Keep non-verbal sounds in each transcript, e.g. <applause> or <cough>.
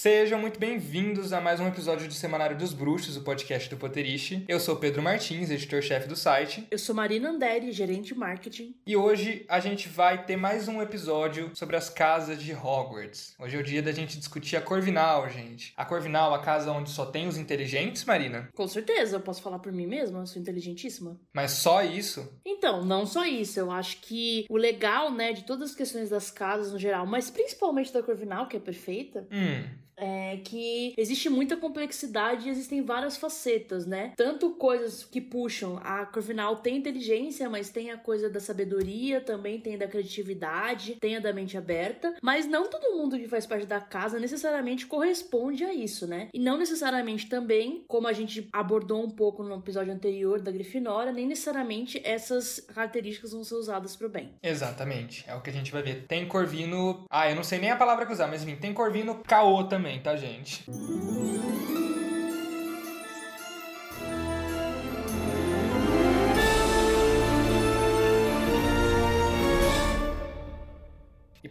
Sejam muito bem-vindos a mais um episódio do Semanário dos Bruxos, o podcast do Potterish. Eu sou Pedro Martins, editor-chefe do site. Eu sou Marina Anderi, gerente de marketing. E hoje a gente vai ter mais um episódio sobre as casas de Hogwarts. Hoje é o dia da gente discutir a Corvinal, gente. A Corvinal, a casa onde só tem os inteligentes, Marina? Com certeza, eu posso falar por mim mesma, eu sou inteligentíssima. Mas só isso? Então, não só isso. Eu acho que o legal, né, de todas as questões das casas no geral, mas principalmente da Corvinal, que é perfeita, Hum, é que existe muita complexidade e existem várias facetas, né? Tanto coisas que puxam. A Corvinal tem inteligência, mas tem a coisa da sabedoria, também tem da criatividade, tem a da mente aberta. Mas não todo mundo que faz parte da casa necessariamente corresponde a isso, né? E não necessariamente também, como a gente abordou um pouco no episódio anterior da Grifinória, nem necessariamente essas características vão ser usadas pro bem. exatamente. É o que a gente vai ver. Tem Corvino. Ah, eu não sei nem a palavra que usar, mas enfim, tem Corvino caô também, tá, gente?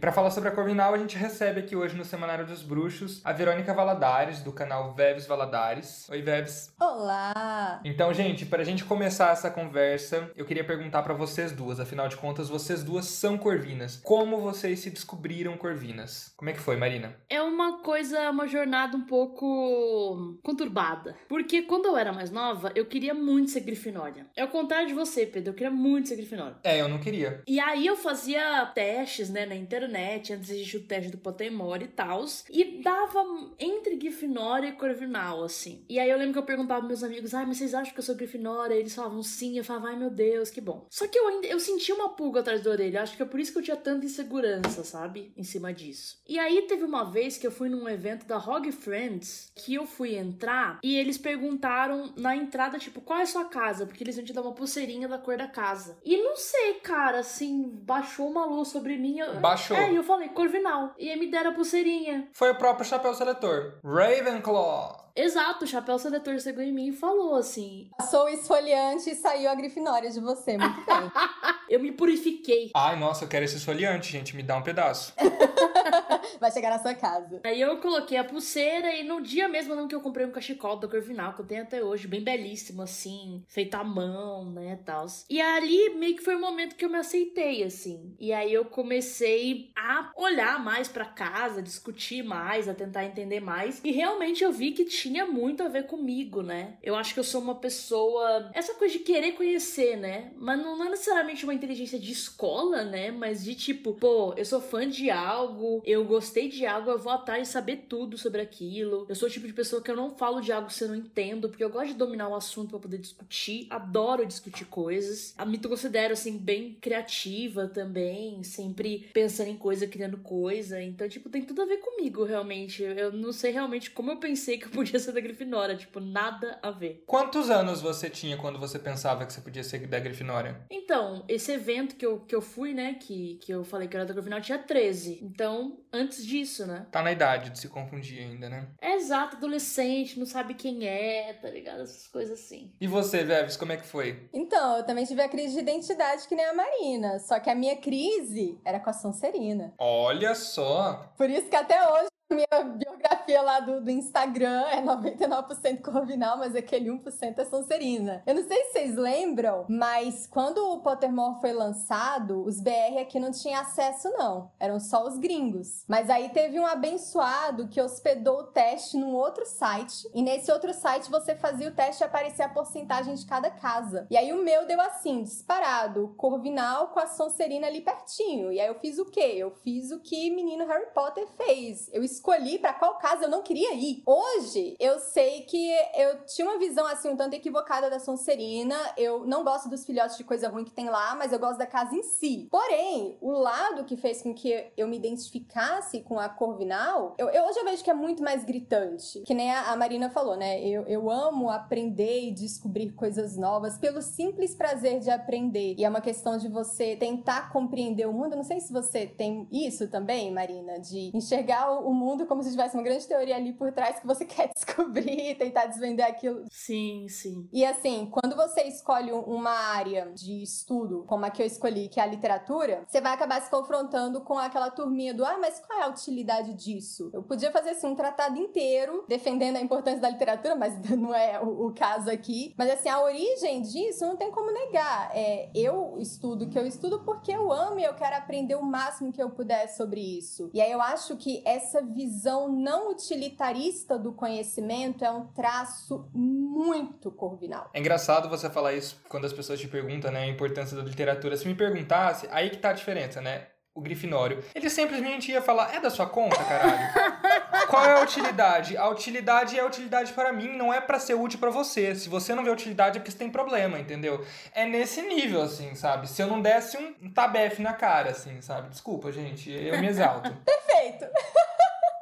E pra falar sobre a Corvinal, a gente recebe aqui hoje no Semanário dos Bruxos a Verônica Valadares, do canal Veves Valadares. Oi, Veves. Olá! Então, gente, pra gente começar essa conversa, eu queria perguntar pra vocês duas. Afinal de contas, vocês duas são corvinas. Como vocês se descobriram corvinas? Como é que foi, Marina? É uma coisa, uma jornada um pouco conturbada. Porque quando eu era mais nova, eu queria muito ser Grifinória. É o contrário de você, Pedro. Eu queria muito ser Grifinória. É, eu não queria. E aí eu fazia testes, né, na internet, antes de existir o teste do Pottermore e tal, e dava entre Grifinória e Corvinal, assim. E aí eu lembro que eu perguntava pros meus amigos, ai, mas vocês acham que eu sou Grifinória? E eles falavam sim, eu falava, ai meu Deus, que bom. Só que eu ainda, eu sentia uma pulga atrás da orelha, acho que é por isso que eu tinha tanta insegurança, sabe, em cima disso. E aí teve uma vez que eu fui num evento da Hog Friends, que eu fui entrar, e eles perguntaram na entrada, tipo, qual é a sua casa? Porque eles iam te dar uma pulseirinha da cor da casa. E não sei, cara, assim, baixou uma luz sobre mim. Baixou. É, e eu falei, Corvinal. E aí me deram a pulseirinha. Foi o próprio chapéu seletor. Ravenclaw. Exato, o chapéu seletor chegou em mim e falou assim: Passou o esfoliante e saiu a Grifinória de você, muito bem. <laughs> Eu me purifiquei. Ai, nossa, eu quero esse esfoliante, gente. Me dá um pedaço. <laughs> Vai chegar na sua casa. Aí eu coloquei a pulseira e no dia mesmo que eu comprei um cachecol da Corvinal, que eu tenho até hoje, bem belíssimo, assim, feito à mão, né, tal. E ali meio que foi o momento que eu me aceitei, assim. E aí eu comecei a olhar mais pra casa, discutir mais, a tentar entender mais. E realmente eu vi que tinha muito a ver comigo, né? Eu acho que eu sou uma pessoa. Essa coisa de querer conhecer, né? Mas não não é necessariamente uma inteligência de escola, né? Mas de tipo, pô, eu sou fã de algo, eu gostei de algo, eu vou atrás de saber tudo sobre aquilo. Eu sou o tipo de pessoa que eu não falo de algo se eu não entendo, porque eu gosto de dominar o assunto pra poder discutir. Adoro discutir coisas. A me considero, assim, bem criativa também, sempre pensando em coisa, criando coisa. Então, tipo, tem tudo a ver comigo, realmente. Eu não sei realmente como eu pensei que eu podia ser da Grifinória. Tipo, nada a ver. Quantos anos você tinha quando você pensava que você podia ser da Grifinória? Então, esse evento que eu, que eu fui, né, que, que eu falei que era da Grifinória, tinha 13. Então, antes disso, né? Tá na idade de se confundir ainda, né? É exato, adolescente, não sabe quem é, tá ligado? Essas coisas assim. E você, Veves, como é que foi? Então, eu também tive a crise de identidade que nem a Marina. Só que a minha crise era com a Sonserina. Olha só! Por isso que até hoje a minha biografia lá do, do Instagram é 99% Corvinal, mas aquele 1% é Sonserina. Eu não sei se vocês lembram, mas quando o Pottermore foi lançado, os BR aqui não tinham acesso, não. Eram só os gringos. Mas aí teve um abençoado que hospedou o teste num outro site. E nesse outro site você fazia o teste e aparecia a porcentagem de cada casa. E aí o meu deu assim, disparado, Corvinal com a Sonserina ali pertinho. E aí eu fiz o quê? Eu fiz o que menino Harry Potter fez. Eu escolhi pra qual casa eu não queria ir. Hoje, eu sei que eu tinha uma visão assim um tanto equivocada da Sonserina. Eu não gosto dos filhotes de coisa ruim que tem lá, mas eu gosto da casa em si. Porém, o lado que fez com que eu me identificasse com a Corvinal, eu, eu- hoje eu vejo que é muito mais gritante. Que nem a, a Marina falou, né? Eu, eu amo aprender e descobrir coisas novas pelo simples prazer de aprender. E é uma questão de você tentar compreender o mundo. Eu não sei se você tem isso também, Marina, de enxergar o mundo como se tivesse uma grande teoria ali por trás que você <laughs> quer descobrir, tentar desvender aquilo. Sim, sim. E assim, quando você escolhe uma área de estudo, como a que eu escolhi, que é a literatura, você vai acabar se confrontando com aquela turminha do ah, mas qual é a utilidade disso? Eu podia fazer assim um tratado inteiro defendendo a importância da literatura, mas <laughs> não é o, o caso aqui. Mas assim, a origem disso não tem como negar. É, eu estudo o que eu estudo porque eu amo e eu quero aprender o máximo que eu puder sobre isso. E aí eu acho que essa visão não utilitarista do conhecimento é um traço muito corvinal. É engraçado você falar isso quando as pessoas te perguntam, né, a importância da literatura. Se me perguntasse, aí que tá a diferença, né? o Grifinório, ele simplesmente ia falar: é da sua conta, caralho. <laughs> Qual é a utilidade? A utilidade é a utilidade para mim, não é para ser útil para você. Se você não vê utilidade é porque você tem problema, entendeu? É nesse nível, assim, sabe? Se eu não desse um tabefe na cara, assim, sabe? Desculpa, gente, eu me exalto. <laughs> Perfeito.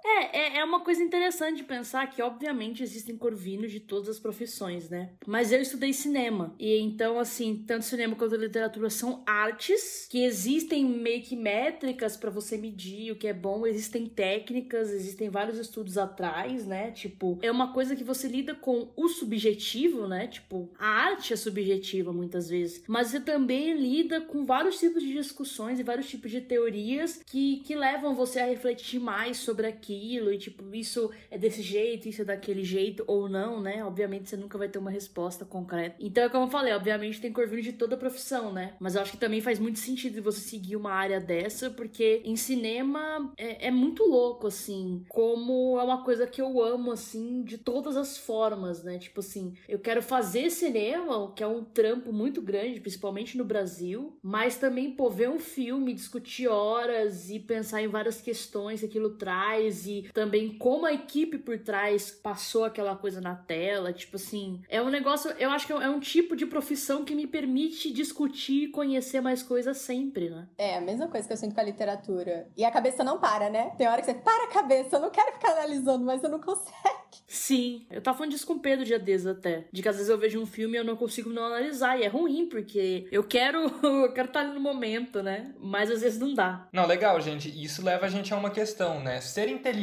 É, é, é uma coisa interessante pensar que, obviamente, existem corvinos de todas as profissões, né? Mas eu estudei cinema. E então, assim, tanto cinema quanto literatura são artes que existem meio que métricas para você medir o que é bom, existem técnicas, existem vários estudos atrás, né? Tipo, é uma coisa que você lida com o subjetivo, né? Tipo, a arte é subjetiva muitas vezes, mas você também lida com vários tipos de discussões e vários tipos de teorias que, que levam você a refletir mais sobre aquilo aquilo e tipo, isso é desse jeito, isso é daquele jeito ou não, né? Obviamente você nunca vai ter uma resposta concreta. Então é como eu falei, obviamente tem corvinho de toda a profissão, né? Mas eu acho que também faz muito sentido você seguir uma área dessa, porque em cinema é, é muito louco, assim, como é uma coisa que eu amo, assim, de todas as formas, né? Tipo assim, eu quero fazer cinema, que é um trampo muito grande, principalmente no Brasil, mas também, pô, ver um filme, discutir horas e pensar em várias questões que aquilo traz e também como a equipe por trás passou aquela coisa na tela. Tipo assim, é um negócio, eu acho que é um tipo de profissão que me permite discutir e conhecer mais coisas sempre, né? É, a mesma coisa que eu sinto com a literatura. E a cabeça não para, né? Tem hora que você para a cabeça, eu não quero ficar analisando, mas eu não consegue. <laughs> Sim, eu tava falando disso com o Pedro dia desses até. De que às vezes eu vejo um filme e eu não consigo não analisar. E é ruim, porque eu quero. <laughs> eu quero estar ali no momento, né? Mas às vezes não dá. Não, legal, gente. Isso leva a gente a uma questão, né? Ser inteligente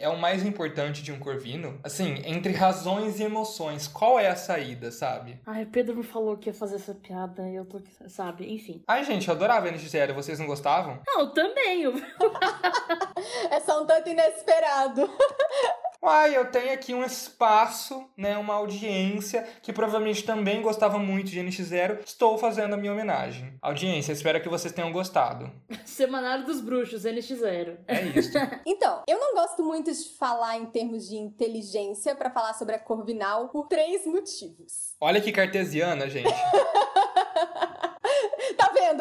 é o mais importante de um corvino? Assim, entre razões e emoções, qual é a saída, sabe? Ai, o Pedro me falou que ia fazer essa piada e eu tô. Sabe? Enfim. Ai, gente, eu adorava NX0. Vocês não gostavam? Não, eu também. <laughs> é só um tanto inesperado. <laughs> Uai, eu tenho aqui um espaço, né, uma audiência que provavelmente também gostava muito de NX0. Estou fazendo a minha homenagem. Audiência, espero que vocês tenham gostado. <laughs> Semanário dos Bruxos, NX0. É isso. <laughs> então, eu não gosto muito de falar em termos de inteligência para falar sobre a Corvinal por três motivos. Olha que cartesiana, gente. <laughs>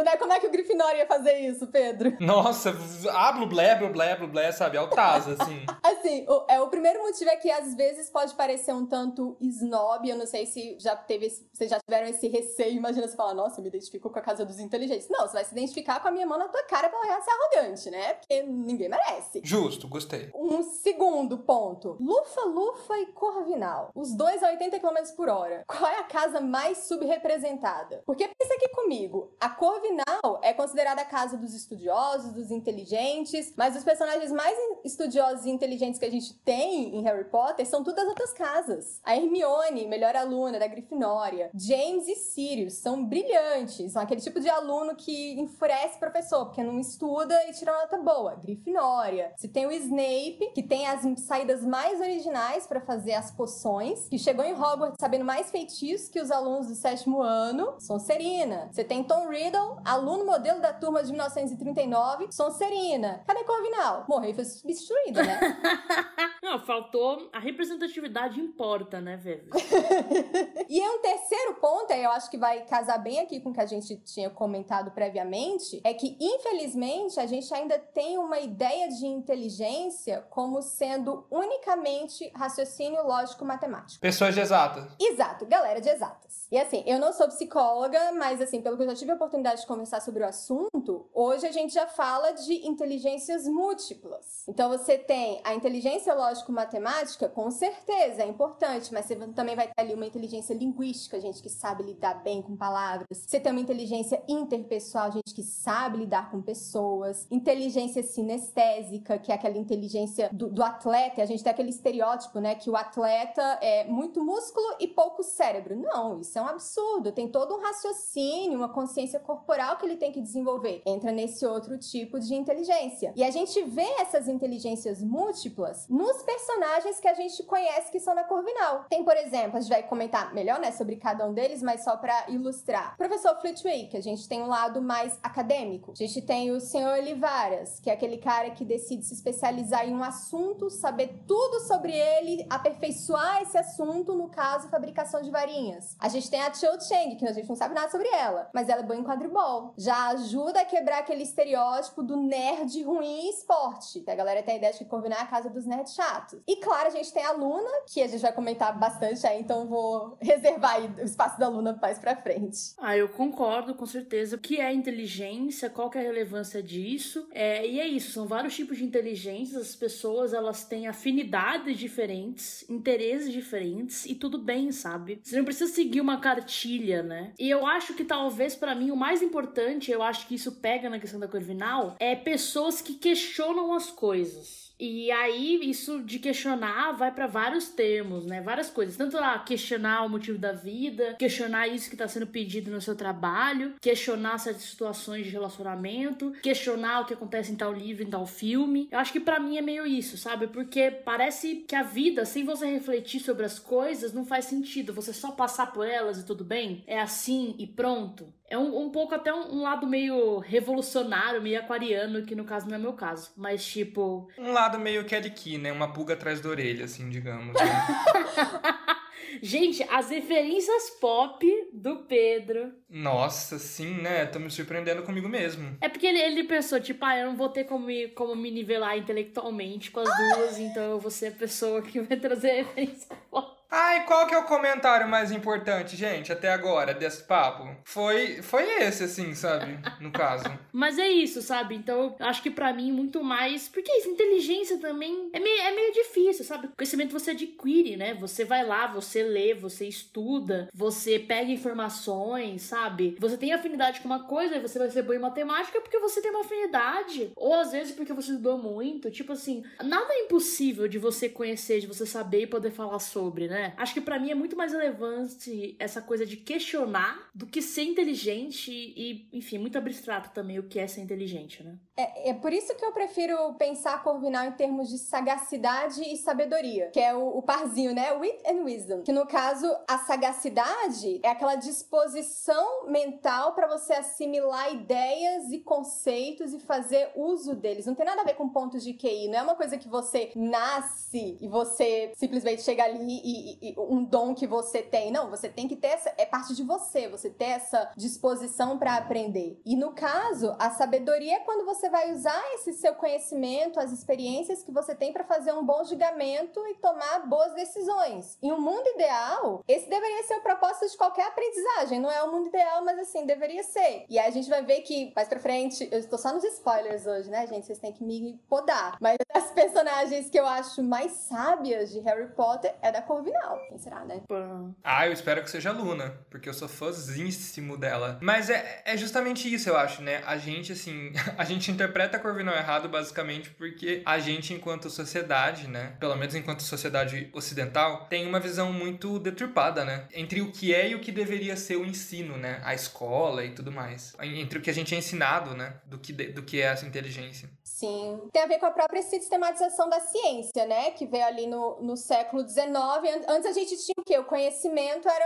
né? Como é que o Grifinória ia fazer isso, Pedro? <laughs> Nossa, hablo blé, blé, blé, blé, sabe? Altaz, assim. <laughs> assim, o, é, o primeiro motivo é que às vezes pode parecer um tanto snob. Eu não sei se já teve, vocês já tiveram esse receio. Imagina você falar, nossa, eu me identifico com a casa dos inteligentes. Não, você vai se identificar com a minha mão na tua cara pra ela ser arrogante, né? Porque ninguém merece. Justo, gostei. Um segundo ponto. Lufa, Lufa e Corvinal. Os dois a 80 km por hora. Qual é a casa mais subrepresentada? Porque pensa aqui comigo. A Corvinal é considerada a casa dos estudiosos, dos inteligentes, mas os personagens mais estudiosos e inteligentes que a gente tem em Harry Potter são todas as outras casas. A Hermione, melhor aluna da Grifinória, James e Sirius são brilhantes, são aquele tipo de aluno que enfurece professor, porque não estuda e tira uma nota boa. Grifinória. Você tem o Snape, que tem as saídas mais originais para fazer as poções, que chegou em Hogwarts sabendo mais feitiços que os alunos do sétimo ano. Sonserina. Você tem Tom Riddle, aluno modelo da turma de 1939, Sonserina. Cadê Corvinal? Morreu e foi substituída, né? <laughs> Não, faltou. A representatividade importa, né, velho? <laughs> e um terceiro ponto, eu acho que vai casar bem aqui com o que a gente tinha comentado previamente, é que, infelizmente, a gente ainda tem uma ideia de inteligência como sendo unicamente raciocínio lógico matemático. Pessoas de exatas. Exato, galera de exatas. E assim, eu não sou psicóloga, mas assim, pelo que eu já tive a oportunidade de conversar sobre o assunto, hoje a gente já fala de inteligências múltiplas. Então você tem a inteligência lógico-matemática, com certeza é importante, mas você também vai ter ali uma inteligência linguística, gente que sabe lidar bem com palavras. Você tem uma inteligência interpessoal, gente que sabe lidar com pessoas. Inteligência sinestésica, que é aquela inteligência do, do atleta. A gente tem aquele estereótipo, né, que o atleta é muito músculo e pouco cérebro. Não, isso é um absurdo. Tem todo um raciocínio, uma consciência corporal que ele tem que desenvolver. Entra nesse outro tipo de inteligência. E a gente vê essas inteligências múltiplas nos personagens que a gente conhece que são na Corvinal. Tem, por exemplo, a gente vai comentar melhor, né, sobre cada um deles, mas só para ilustrar. Professor Flitwick, a gente tem um lado mais acadêmico. A gente tem o senhor Olivaras, que é aquele cara que decide se especializar em um assunto, saber tudo sobre ele, aperfeiçoar esse assunto, no caso, fabricação de varinhas. A gente tem a Cho Cheng, que a gente não sabe nada sobre ela, mas ela é boa em quadribol. Já ajuda a quebrar aquele estereótipo do nerd ruim em esporte. Que a galera tem a ideia de que Corvinal é a casa dos nerds chatos. E claro, a gente tem a Luna, que a gente vai comentar bastante aí, então vou reservar o espaço da Luna mais pra frente. Ah, eu concordo com certeza. O que é inteligência? Qual que é a relevância disso? É, e é isso, são vários tipos de inteligência. As pessoas, elas têm afinidades diferentes, interesses diferentes e tudo bem, sabe? Você não precisa seguir uma cartilha, né? E eu acho que talvez para mim o mais importante, eu acho que isso pega na questão da Corvinal, é pessoas que questionam as coisas. E aí, isso de questionar vai para vários termos, né? Várias coisas. Tanto lá, questionar o motivo da vida, questionar isso que tá sendo pedido no seu trabalho, questionar certas situações de relacionamento, questionar o que acontece em tal livro, em tal filme. Eu acho que para mim é meio isso, sabe? Porque parece que a vida, sem você refletir sobre as coisas, não faz sentido. Você só passar por elas e tudo bem? É assim e pronto. É um, um pouco até um, um, lado meio revolucionário, meio aquariano, que no caso não é meu caso. Mas, tipo. Um lado meio Kelly Key, né? Uma pulga atrás da orelha, assim, digamos. Né? <laughs> Gente, as referências pop do Pedro. Nossa, sim, né? Tô me surpreendendo comigo mesmo. É porque ele, ele pensou, tipo, ah, eu não vou ter como me, como me nivelar intelectualmente com as duas, então eu vou ser a pessoa que vai trazer referência pop. Ai, qual que é o comentário mais importante, gente, até agora, desse papo? Foi, foi esse, assim, sabe? No caso. <laughs> Mas é isso, sabe? Então, acho que para mim, muito mais. Porque isso, inteligência também é meio, é meio difícil, sabe? Conhecimento você adquire, né? Você vai lá, você lê, você estuda, você pega informações, sabe? Você tem afinidade com uma coisa e você vai ser bom em matemática porque você tem uma afinidade. Ou às vezes porque você estudou muito. Tipo assim, nada é impossível de você conhecer, de você saber e poder falar sobre, né? Né? Acho que para mim é muito mais relevante essa coisa de questionar do que ser inteligente e, enfim, muito abstrato também o que é ser inteligente, né? É, é por isso que eu prefiro pensar Corvinal em termos de sagacidade e sabedoria, que é o, o parzinho, né? Wit and wisdom. Que no caso, a sagacidade é aquela disposição mental para você assimilar ideias e conceitos e fazer uso deles. Não tem nada a ver com pontos de QI, não é uma coisa que você nasce e você simplesmente chega ali e, um dom que você tem. Não, você tem que ter essa. É parte de você, você ter essa disposição para aprender. E no caso, a sabedoria é quando você vai usar esse seu conhecimento, as experiências que você tem para fazer um bom julgamento e tomar boas decisões. Em um mundo ideal, esse deveria ser o propósito de qualquer aprendizagem. Não é o mundo ideal, mas assim, deveria ser. E aí a gente vai ver que, mais pra frente, eu estou só nos spoilers hoje, né, gente? Vocês têm que me podar. Mas as personagens que eu acho mais sábias de Harry Potter é da Corvinal final. Quem será, né? Ah, eu espero que seja a Luna, porque eu sou fãzíssimo dela. Mas é, é justamente isso, eu acho, né? A gente, assim, <laughs> a gente interpreta a Corvinal errado basicamente porque a gente, enquanto sociedade, né? Pelo menos enquanto sociedade ocidental, tem uma visão muito deturpada, né? Entre o que é e o que deveria ser o ensino, né? A escola e tudo mais. Entre o que a gente é ensinado, né? Do que, do que é essa inteligência. Sim. Tem a ver com a própria sistematização da ciência, né? Que veio ali no, no século XIX. Antes a gente tinha o quê? O conhecimento era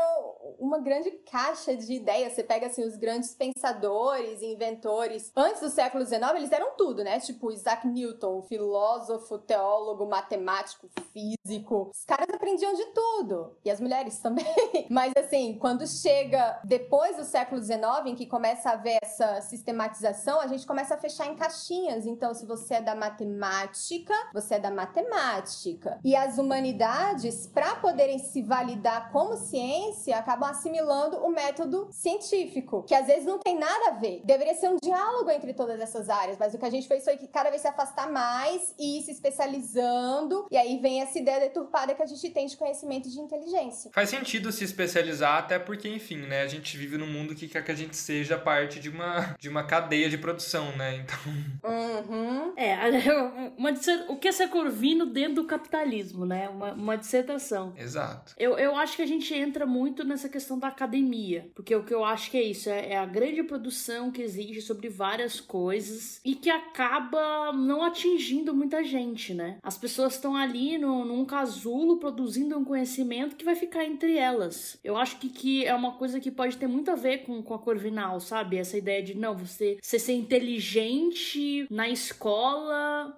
uma grande caixa de ideias. Você pega, assim, os grandes pensadores e inventores. Antes do século XIX, eles eram tudo, né? Tipo Isaac Newton, filósofo, teólogo, matemático, físico. Os caras aprendiam de tudo. E as mulheres também. <laughs> Mas, assim, quando chega depois do século XIX, em que começa a haver essa sistematização, a gente começa a fechar em caixinhas. Então, se você é da matemática, você é da matemática. E as humanidades, para poderem se validar como ciência, acabam assimilando o método científico, que às vezes não tem nada a ver. Deveria ser um diálogo entre todas essas áreas, mas o que a gente fez foi que cada vez se afastar mais e ir se especializando, e aí vem essa ideia deturpada que a gente tem de conhecimento de inteligência. Faz sentido se especializar, até porque, enfim, né, a gente vive num mundo que quer que a gente seja parte de uma, de uma cadeia de produção, né? Então. Uhum. É, <laughs> uma, o que é ser corvino dentro do capitalismo, né? Uma, uma dissertação. Exato. Eu, eu acho que a gente entra muito nessa questão da academia, porque o que eu acho que é isso, é, é a grande produção que exige sobre várias coisas e que acaba não atingindo muita gente, né? As pessoas estão ali no, num casulo produzindo um conhecimento que vai ficar entre elas. Eu acho que, que é uma coisa que pode ter muito a ver com, com a Corvinal, sabe? Essa ideia de, não, você, você ser inteligente na escola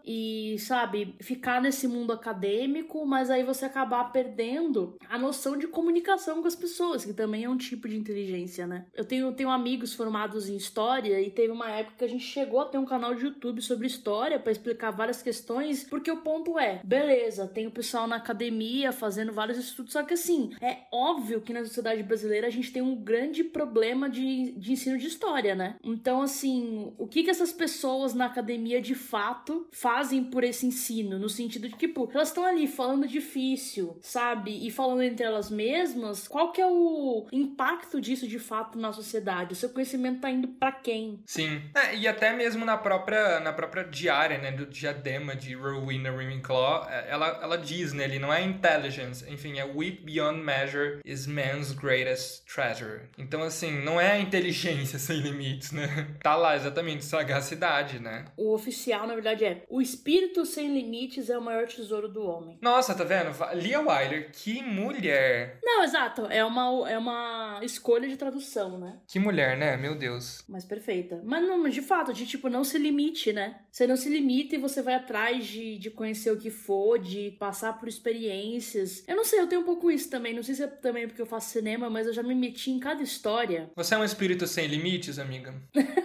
e, sabe, ficar nesse mundo acadêmico, mas aí você acabar perdendo a noção de comunicação com as pessoas, que também é um tipo de inteligência, né? Eu tenho, tenho amigos formados em história e teve uma época que a gente chegou a ter um canal de YouTube sobre história para explicar várias questões, porque o ponto é, beleza, tem o pessoal na academia fazendo vários estudos, só que assim, é óbvio que na sociedade brasileira a gente tem um grande problema de, de ensino de história, né? Então, assim, o que que essas pessoas na academia de fato fazem por esse ensino? No sentido de, tipo, elas estão ali falando difícil, sabe? E falando entre elas mesmas, qual que é o impacto disso de fato na sociedade? O seu conhecimento tá indo para quem? Sim. É, e até mesmo na própria, na própria diária, né, do diadema de Rowena Ravenclaw, é, ela, ela diz, né, ele não é intelligence, enfim, é wit beyond measure is man's greatest treasure. Então, assim, não é a inteligência <laughs> sem limites, né? Tá lá, exatamente, sagacidade, né? O oficial, na verdade, é o espírito sem limites é o maior tesouro do homem. Nossa, tá vendo? Lia Wyler, que mulher! Não, exato, é uma, é uma escolha de tradução, né? Que mulher, né? Meu Deus. Mas perfeita. Mas não, de fato, de tipo, não se limite, né? Você não se limita e você vai atrás de, de conhecer o que for, de passar por experiências. Eu não sei, eu tenho um pouco isso também. Não sei se é também porque eu faço cinema, mas eu já me meti em cada história. Você é um espírito sem limites, amiga? <laughs>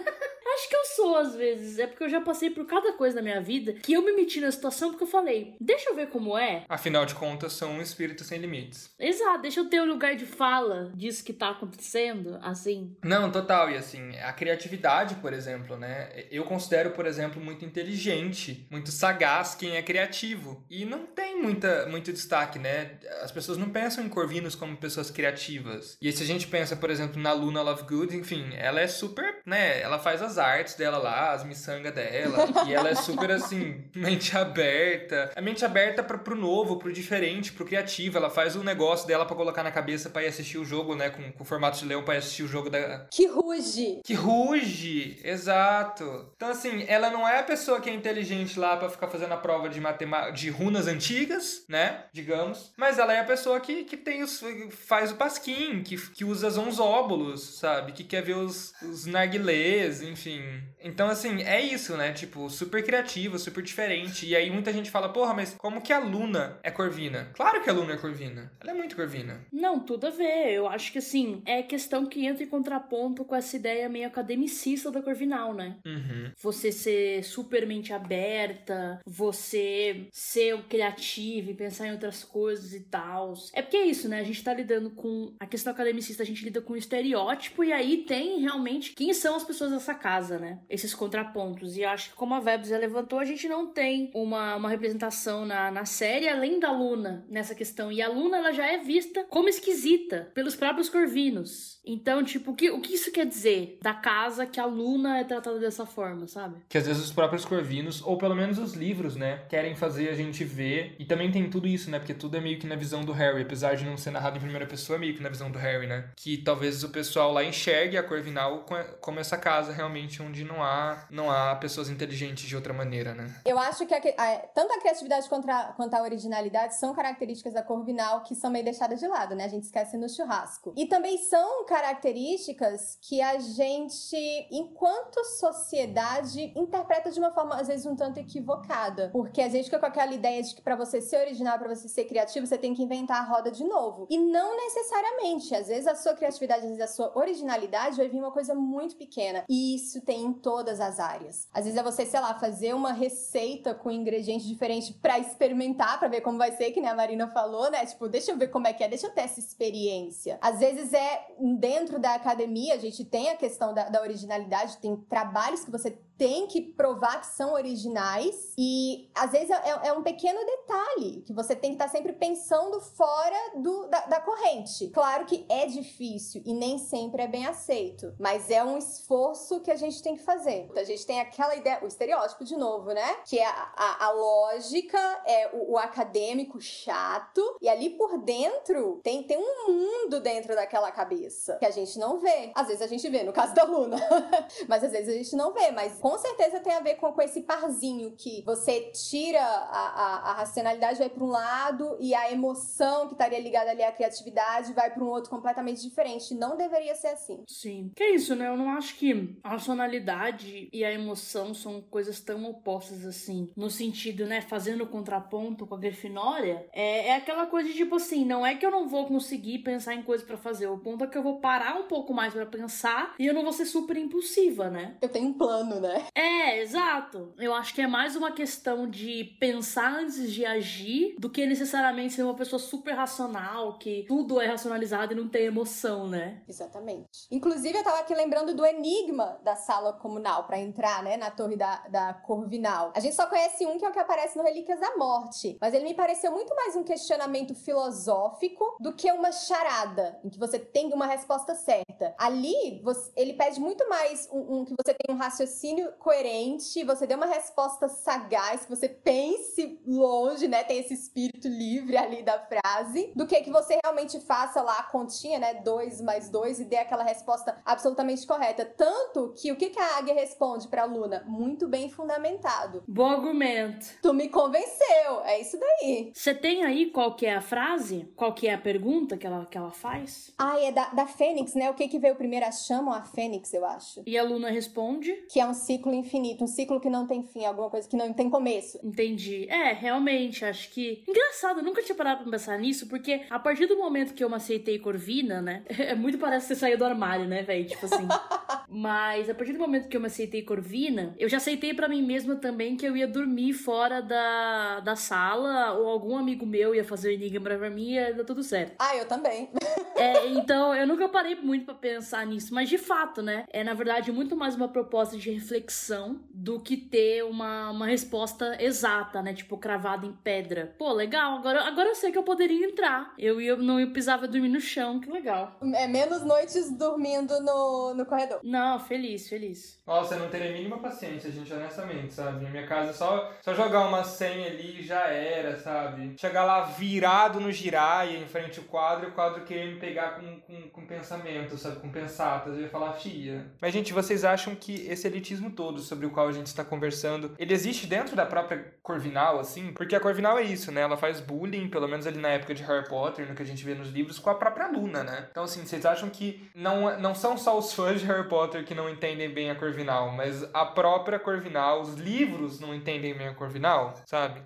Sou, às vezes. É porque eu já passei por cada coisa na minha vida que eu me meti na situação porque eu falei, deixa eu ver como é. Afinal de contas, sou um espírito sem limites. Exato, deixa eu ter um lugar de fala disso que tá acontecendo, assim. Não, total. E assim, a criatividade, por exemplo, né? Eu considero, por exemplo, muito inteligente, muito sagaz quem é criativo. E não tem muita, muito destaque, né? As pessoas não pensam em Corvinos como pessoas criativas. E se a gente pensa, por exemplo, na Luna Lovegood, enfim, ela é super, né? Ela faz as artes dela lá, as miçangas dela. e ela é super, assim, <laughs> mente aberta. A mente aberta pra, pro novo, pro diferente, pro criativo. Ela faz o negócio dela para colocar na cabeça pra ir assistir o jogo, né? Com, com o formato de leão pra ir assistir o jogo da. Que ruge! Que ruge! Exato. Então, assim, ela não é a pessoa que é inteligente lá para ficar fazendo a prova de matemática, de runas antigas, né? Digamos. Mas ela é a pessoa que, que tem os. faz o pasquim, que, que usa os onzóbulos, sabe? Que quer ver os, os narguilés, enfim. Então, assim, é isso, né? Tipo, super criativo, super diferente. E aí muita gente fala, porra, mas como que a Luna é corvina? Claro que a Luna é corvina. Ela é muito corvina. Não, tudo a ver. Eu acho que, assim, é questão que entra em contraponto com essa ideia meio academicista da Corvinal, né? Uhum. Você ser super mente aberta, você ser criativo e pensar em outras coisas e tal. É porque é isso, né? A gente tá lidando com a questão academicista, a gente lida com o estereótipo e aí tem realmente quem são as pessoas dessa casa, né? Esses contrapontos. E acho que como a Vebs já levantou, a gente não tem uma, uma representação na, na série além da Luna nessa questão. E a Luna, ela já é vista como esquisita pelos próprios Corvinos. Então, tipo, o que, o que isso quer dizer da casa que a Luna é tratada dessa forma, sabe? Que às vezes os próprios Corvinos, ou pelo menos os livros, né, querem fazer a gente ver. E também tem tudo isso, né, porque tudo é meio que na visão do Harry, apesar de não ser narrado em primeira pessoa, é meio que na visão do Harry, né? Que talvez o pessoal lá enxergue a Corvinal como essa casa realmente onde não há, não há pessoas inteligentes de outra maneira, né? Eu acho que a, a, tanto a criatividade quanto a, quanto a originalidade são características da Corvinal que são meio deixadas de lado, né? A gente esquece no churrasco. E também são características que a gente, enquanto sociedade, interpreta de uma forma, às vezes, um tanto equivocada. Porque a gente fica com aquela ideia de que para você ser original, para você ser criativo, você tem que inventar a roda de novo. E não necessariamente. Às vezes a sua criatividade, às vezes a sua originalidade vai vir uma coisa muito pequena. E isso tem em todas as áreas. Às vezes é você, sei lá, fazer uma receita com ingrediente diferente para experimentar, para ver como vai ser, que nem a Marina falou, né? Tipo, deixa eu ver como é que é, deixa eu ter essa experiência. Às vezes é dentro da academia, a gente tem a questão da, da originalidade, tem trabalhos que você tem que provar que são originais e às vezes é, é um pequeno detalhe que você tem que estar tá sempre pensando fora do, da, da, corrente. Claro que é difícil e nem sempre é bem aceito, mas é um esforço que a gente tem que fazer. A gente tem aquela ideia, o estereótipo de novo, né? Que é a, a, a lógica, é o, o, acadêmico chato e ali por dentro tem, tem um mundo dentro daquela cabeça que a gente não vê. Às vezes a gente vê, no caso da Luna, <laughs> mas às vezes a gente não vê, mas com certeza tem a ver com, com esse parzinho que você tira a, a, a racionalidade, vai para um lado e a emoção que estaria ligada ali à criatividade vai para um outro completamente diferente. Não deveria ser assim. Sim. Que é isso, né? Eu não acho que a racionalidade e a emoção são coisas tão opostas assim. No sentido, né? Fazendo contraponto com a Grifinória, é, é aquela coisa de tipo assim: não é que eu não vou conseguir pensar em coisas para fazer. O ponto é que eu vou parar um pouco mais para pensar e eu não vou ser super impulsiva, né? Eu tenho um plano, né? É, exato. Eu acho que é mais uma questão de pensar antes de agir do que necessariamente ser uma pessoa super racional, que tudo é racionalizado e não tem emoção, né? Exatamente. Inclusive, eu tava aqui lembrando do enigma da sala comunal para entrar, né, na torre da, da Corvinal. A gente só conhece um que é o que aparece no Relíquias da Morte, mas ele me pareceu muito mais um questionamento filosófico do que uma charada, em que você tem uma resposta certa. Ali, você, ele pede muito mais um, um que você tem um raciocínio coerente, você dê uma resposta sagaz, que você pense longe, né? Tem esse espírito livre ali da frase, do que que você realmente faça lá a continha, né? Dois mais dois e dê aquela resposta absolutamente correta. Tanto que o que, que a Águia responde pra Luna? Muito bem fundamentado. Bom argumento. Tu me convenceu, é isso daí. Você tem aí qual que é a frase? Qual que é a pergunta que ela, que ela faz? Ah, é da, da Fênix, né? O que que veio primeiro? A chama ou a Fênix, eu acho. E a Luna responde? Que é um ciclo ciclo infinito, um ciclo que não tem fim, alguma coisa que não tem começo. Entendi. É, realmente, acho que. Engraçado, eu nunca tinha parado pra pensar nisso, porque a partir do momento que eu me aceitei Corvina, né? <laughs> É muito parece que você saiu do armário, né, velho? Tipo assim. <laughs> Mas a partir do momento que eu me aceitei Corvina, eu já aceitei para mim mesma também que eu ia dormir fora da, da sala, ou algum amigo meu ia fazer o enigma pra mim e ia dar tudo certo. Ah, eu também. <laughs> é, então eu nunca parei muito para pensar nisso, mas de fato, né? É na verdade muito mais uma proposta de reflexão do que ter uma, uma resposta exata, né? Tipo, cravada em pedra. Pô, legal. Agora, agora eu sei que eu poderia entrar. Eu ia, não eu pisava dormir no chão, que legal. É menos noites dormindo no, no corredor. Não, feliz, feliz. Nossa, eu não teria a mínima paciência, gente, honestamente, sabe? Na minha casa, só, só jogar uma senha ali já era, sabe? Chegar lá virado no giraia em frente ao quadro e o quadro querer me pegar com, com, com pensamento, sabe? Com pensatas. Eu ia falar, fia. Mas, gente, vocês acham que esse elitismo todo sobre o qual a gente está conversando, ele existe dentro da própria Corvinal, assim? Porque a Corvinal é isso, né? Ela faz bullying, pelo menos ali na época de Harry Potter, no que a gente vê nos livros, com a própria Luna, né? Então, assim, vocês acham que não, não são só os fãs de Harry Potter que não entendem bem a Corvinal, mas a própria Corvinal, os livros não entendem bem a Corvinal, sabe?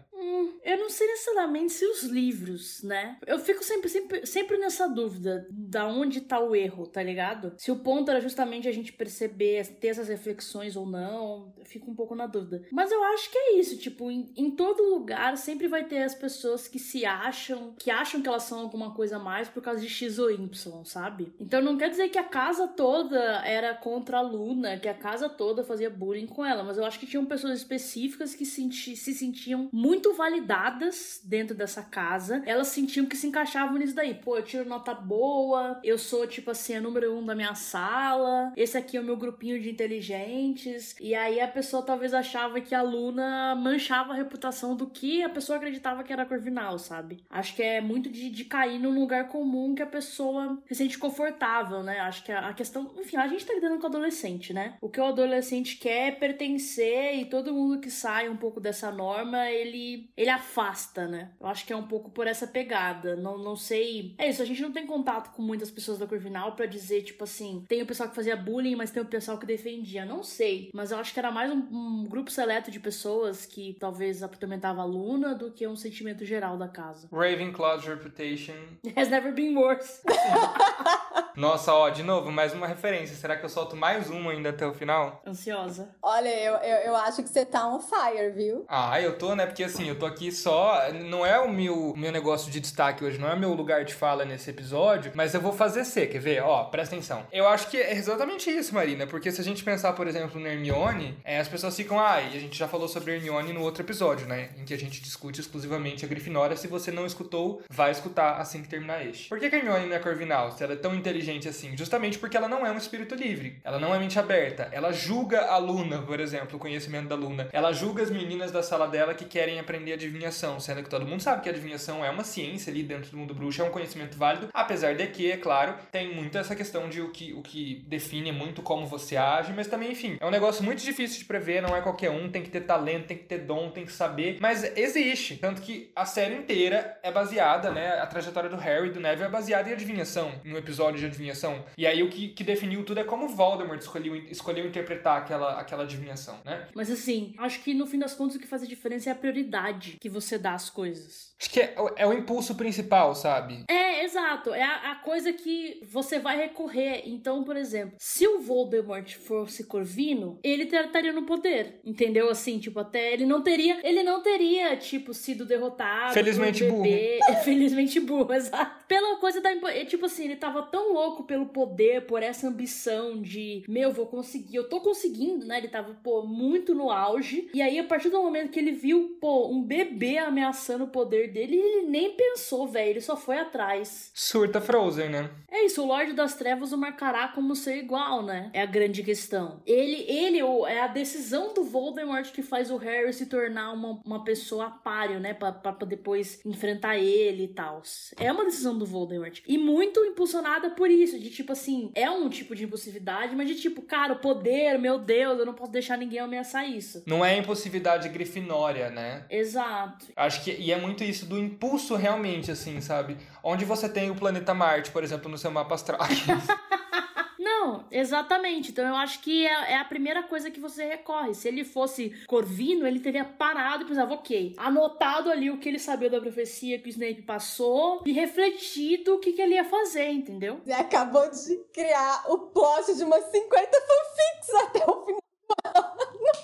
Não sei necessariamente se os livros, né? Eu fico sempre, sempre, sempre nessa dúvida da onde tá o erro, tá ligado? Se o ponto era justamente a gente perceber, ter essas reflexões ou não, fico um pouco na dúvida. Mas eu acho que é isso, tipo, em, em todo lugar sempre vai ter as pessoas que se acham, que acham que elas são alguma coisa a mais por causa de X ou Y, sabe? Então não quer dizer que a casa toda era contra a Luna, que a casa toda fazia bullying com ela, mas eu acho que tinham pessoas específicas que senti, se sentiam muito validadas dentro dessa casa, elas sentiam que se encaixavam nisso daí. Pô, eu tiro nota boa, eu sou, tipo assim, a número um da minha sala, esse aqui é o meu grupinho de inteligentes. E aí a pessoa talvez achava que a aluna manchava a reputação do que a pessoa acreditava que era corvinal, sabe? Acho que é muito de, de cair num lugar comum que a pessoa se sente confortável, né? Acho que a, a questão. Enfim, a gente tá lidando com adolescente, né? O que o adolescente quer é pertencer e todo mundo que sai um pouco dessa norma, ele, ele afasta, né? Eu acho que é um pouco por essa pegada. Não, não sei. É isso, a gente não tem contato com muitas pessoas da Corvinal para dizer, tipo assim, tem o pessoal que fazia bullying, mas tem o pessoal que defendia. Não sei. Mas eu acho que era mais um, um grupo seleto de pessoas que talvez atormentava a Luna do que um sentimento geral da casa. Ravenclaw's reputation <laughs> has never been worse. <laughs> Nossa, ó, de novo, mais uma referência. Será que eu solto mais uma ainda até o final? Ansiosa. Olha, eu, eu, eu acho que você tá on fire, viu? Ah, eu tô, né? Porque assim, eu tô aqui só. Não é o meu, meu negócio de destaque hoje, não é meu lugar de fala nesse episódio, mas eu vou fazer ser, quer ver? Ó, presta atenção. Eu acho que é exatamente isso, Marina, porque se a gente pensar, por exemplo, no Hermione, é, as pessoas ficam, ah, e a gente já falou sobre Hermione no outro episódio, né? Em que a gente discute exclusivamente a Grifinória. Se você não escutou, vai escutar assim que terminar este. Por que, que a Hermione não é Corvinal, se ela é tão inteligente assim? Justamente porque ela não é um espírito livre. Ela não é mente aberta. Ela julga a Luna, por exemplo, o conhecimento da Luna. Ela julga as meninas da sala dela que querem aprender adivinhação, sendo que todo mundo sabe que a adivinhação é uma ciência ali dentro do mundo bruxo, é um conhecimento válido, apesar de que, é claro, tem muito essa questão de o que, o que define muito como você age, mas também, enfim, é um negócio muito difícil de prever, não é qualquer um, tem que ter talento, tem que ter dom, tem que saber, mas existe. Tanto que a série inteira é baseada, né? A trajetória do Harry e do Neville é baseada em adivinhação, em um episódio de adivinhação. E aí o que, que definiu tudo é como Voldemort escolheu, escolheu interpretar aquela, aquela adivinhação, né? Mas assim, acho que no fim das contas o que faz a diferença é a prioridade que você dá às coisas. Acho que é, é o impulso principal, sabe? É, exato. É a, a, coisa que você vai recorrer. Então, por exemplo, se o Voldemort fosse Corvino, ele estaria no poder. Entendeu? Assim, tipo, até ele não teria. Ele não teria, tipo, sido derrotado. Felizmente um burro. <laughs> Felizmente burro, exato. Pela coisa da. Tipo assim, ele tava tão louco pelo poder, por essa ambição de, meu, vou conseguir. Eu tô conseguindo, né? Ele tava, pô, muito no auge. E aí, a partir do momento que ele viu, pô, um bebê ameaçando o poder dele, ele nem pensou, velho. Ele só foi atrás. Surta Frozen, né? É isso, o Lorde das Trevas o marcará como ser igual, né? É a grande questão. Ele, ele é a decisão do Voldemort que faz o Harry se tornar uma, uma pessoa páreo, né? Pra, pra depois enfrentar ele e tal. É uma decisão do Voldemort. E muito impulsionada por isso, de tipo assim, é um tipo de impulsividade, mas de tipo, cara, o poder, meu Deus, eu não posso deixar ninguém ameaçar isso. Não é impulsividade grifinória, né? Exato. Acho que, e é muito isso do impulso realmente, assim, sabe? Onde você tem o planeta Marte, por exemplo, no seu mapa astral. <laughs> Não, exatamente. Então eu acho que é, é, a primeira coisa que você recorre. Se ele fosse Corvino, ele teria parado e pensava, ok, anotado ali o que ele sabia da profecia que o Snape passou e refletido o que, que ele ia fazer, entendeu? Você acabou de criar o plot de umas 50 fanfics até o final.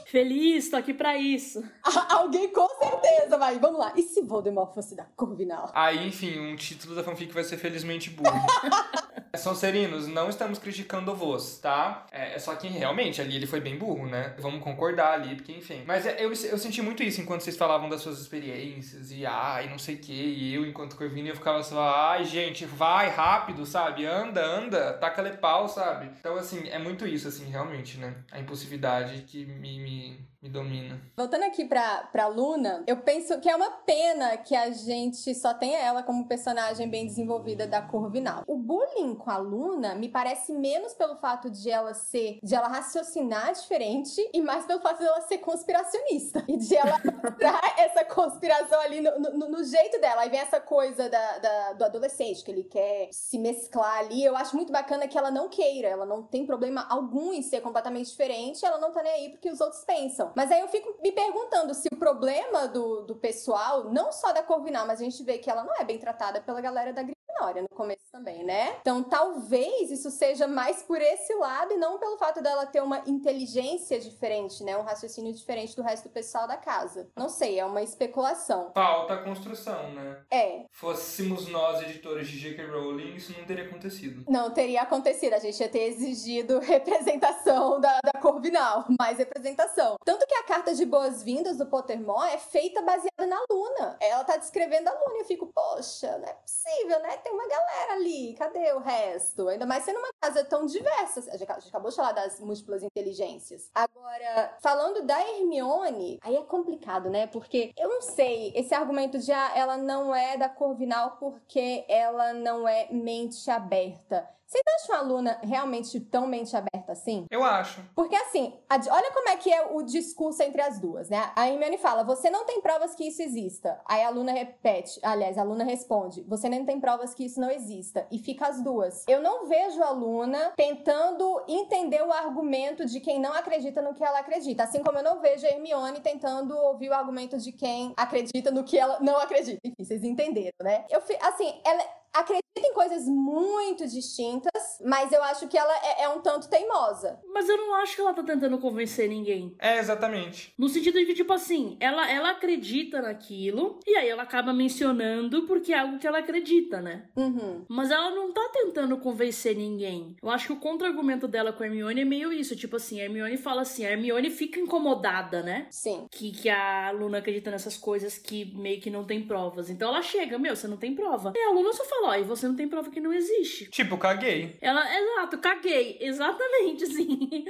Feliz, tô aqui pra isso. Alguém com certeza vai. Vamos lá. E se Voldemort fosse da Corvinal? Aí, enfim, um título da fanfic vai ser Felizmente Burro. <laughs> <laughs> Sonserinos, não estamos criticando vos, tá? É, é, só que realmente ali ele foi bem burro, né? Vamos concordar ali, porque enfim. Mas é, eu, eu senti muito isso enquanto vocês falavam das suas experiências e ai, não sei o que. E eu, enquanto Corvino, eu ficava só, ai, gente, vai rápido, sabe? Anda, anda, taca-lhe pau, sabe? Então, assim, é muito isso, assim, realmente, né? A impulsividade que me, me, me domina. Voltando aqui pra, pra Luna, eu penso que é uma pena que a gente só tenha ela como personagem bem desenvolvida da Corvinal. O bullying com a Luna me parece menos pelo fato de ela ser, de ela raciocinar diferente e mais pelo fato de ela ser conspiracionista e de ela <laughs> dar essa conspiração ali no, no, no, jeito dela. Aí vem essa coisa da, da, do adolescente que ele quer se mesclar ali. Eu acho muito bacana que ela não queira, ela não tem problema algum em ser completamente diferente, ela não tá nem aí porque os outros pensam. Mas aí eu fico me perguntando se o problema do, do pessoal, não só da Corvinal, mas a gente vê que ela não é bem tratada pela galera da Grifinória no começo também, né? Então talvez isso seja mais por esse lado e não pelo fato dela ter uma inteligência diferente, né? Um raciocínio diferente do resto do pessoal da casa. Não sei, é uma especulação. Falta a construção, né? É. Fôssemos nós, editores de J.K. Rowling, isso não teria acontecido. Não teria acontecido. A gente ia ter exigido <laughs> representação da, da Corvinal, mais representação. Tanto que a carta de boas-vindas do Pottermore é feita baseada na Luna. Ela tá descrevendo a Luna e eu fico, poxa, não é possível, né? Tem uma galera ali, cadê o resto? Ainda mais sendo uma casa tão diversa. A gente acabou de falar das múltiplas inteligências. Agora, falando da Hermione, aí é complicado, né? Porque eu não sei, esse argumento de ah, ela não é da Corvinal porque ela não é mente aberta. Vocês acham a Luna realmente tão mente aberta assim? Eu acho. Porque assim, olha como é que é o discurso entre as duas, né? A Hermione fala, você não tem provas que isso exista. Aí a Luna repete, aliás, a Luna responde, você não tem provas que isso não exista. E fica as duas. Eu não vejo a Luna tentando entender o argumento de quem não acredita no que ela acredita. Assim como eu não vejo a Hermione tentando ouvir o argumento de quem acredita no que ela não acredita. Enfim, vocês entenderam, né? Eu, assim, ela acredita em coisas muito distintas, mas eu acho que ela é, é um tanto teimosa. Mas eu não acho que ela tá tentando convencer ninguém. É, exatamente. No sentido de que, tipo assim, ela, ela acredita naquilo, e aí ela acaba mencionando porque é algo que ela acredita, né? Uhum. Mas ela não tá tentando convencer ninguém. Eu acho que o contra-argumento dela com a Hermione é meio isso. Tipo assim, a Hermione fala assim, a Hermione fica incomodada, né? Sim. Que, que a Luna acredita nessas coisas que meio que não tem provas. Então ela chega, meu, você não tem prova. E a Luna só fala, ó, e você não tem prova que não existe. Tipo, caguei. Ela, exato, caguei. <laughs> Exatamente, assim.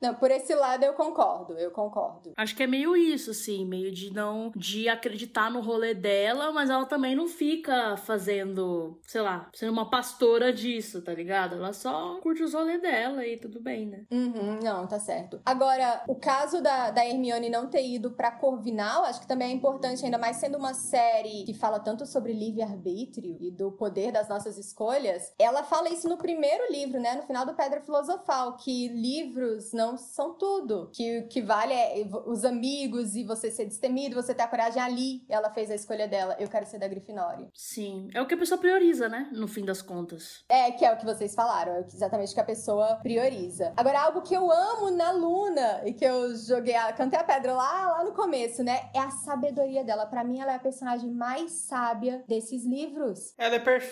Não, por esse lado eu concordo, eu concordo. Acho que é meio isso, assim, meio de não. de acreditar no rolê dela, mas ela também não fica fazendo, sei lá, sendo uma pastora disso, tá ligado? Ela só curte os rolês dela e tudo bem, né? Uhum, não, tá certo. Agora, o caso da, da Hermione não ter ido pra Corvinal, acho que também é importante, ainda mais sendo uma série que fala tanto sobre livre-arbítrio e do poder das nossas escolhas. Ela fala isso no primeiro livro, né? No final do Pedra Filosofal, que livros não são tudo. Que o que vale é os amigos e você ser destemido, você ter a coragem ali. Ela fez a escolha dela. Eu quero ser da Grifinória. Sim. É o que a pessoa prioriza, né? No fim das contas. É, que é o que vocês falaram. É exatamente o que a pessoa prioriza. Agora, algo que eu amo na Luna e que eu joguei, a, cantei a pedra lá, lá no começo, né? É a sabedoria dela. Para mim, ela é a personagem mais sábia desses livros. Ela é perfeita,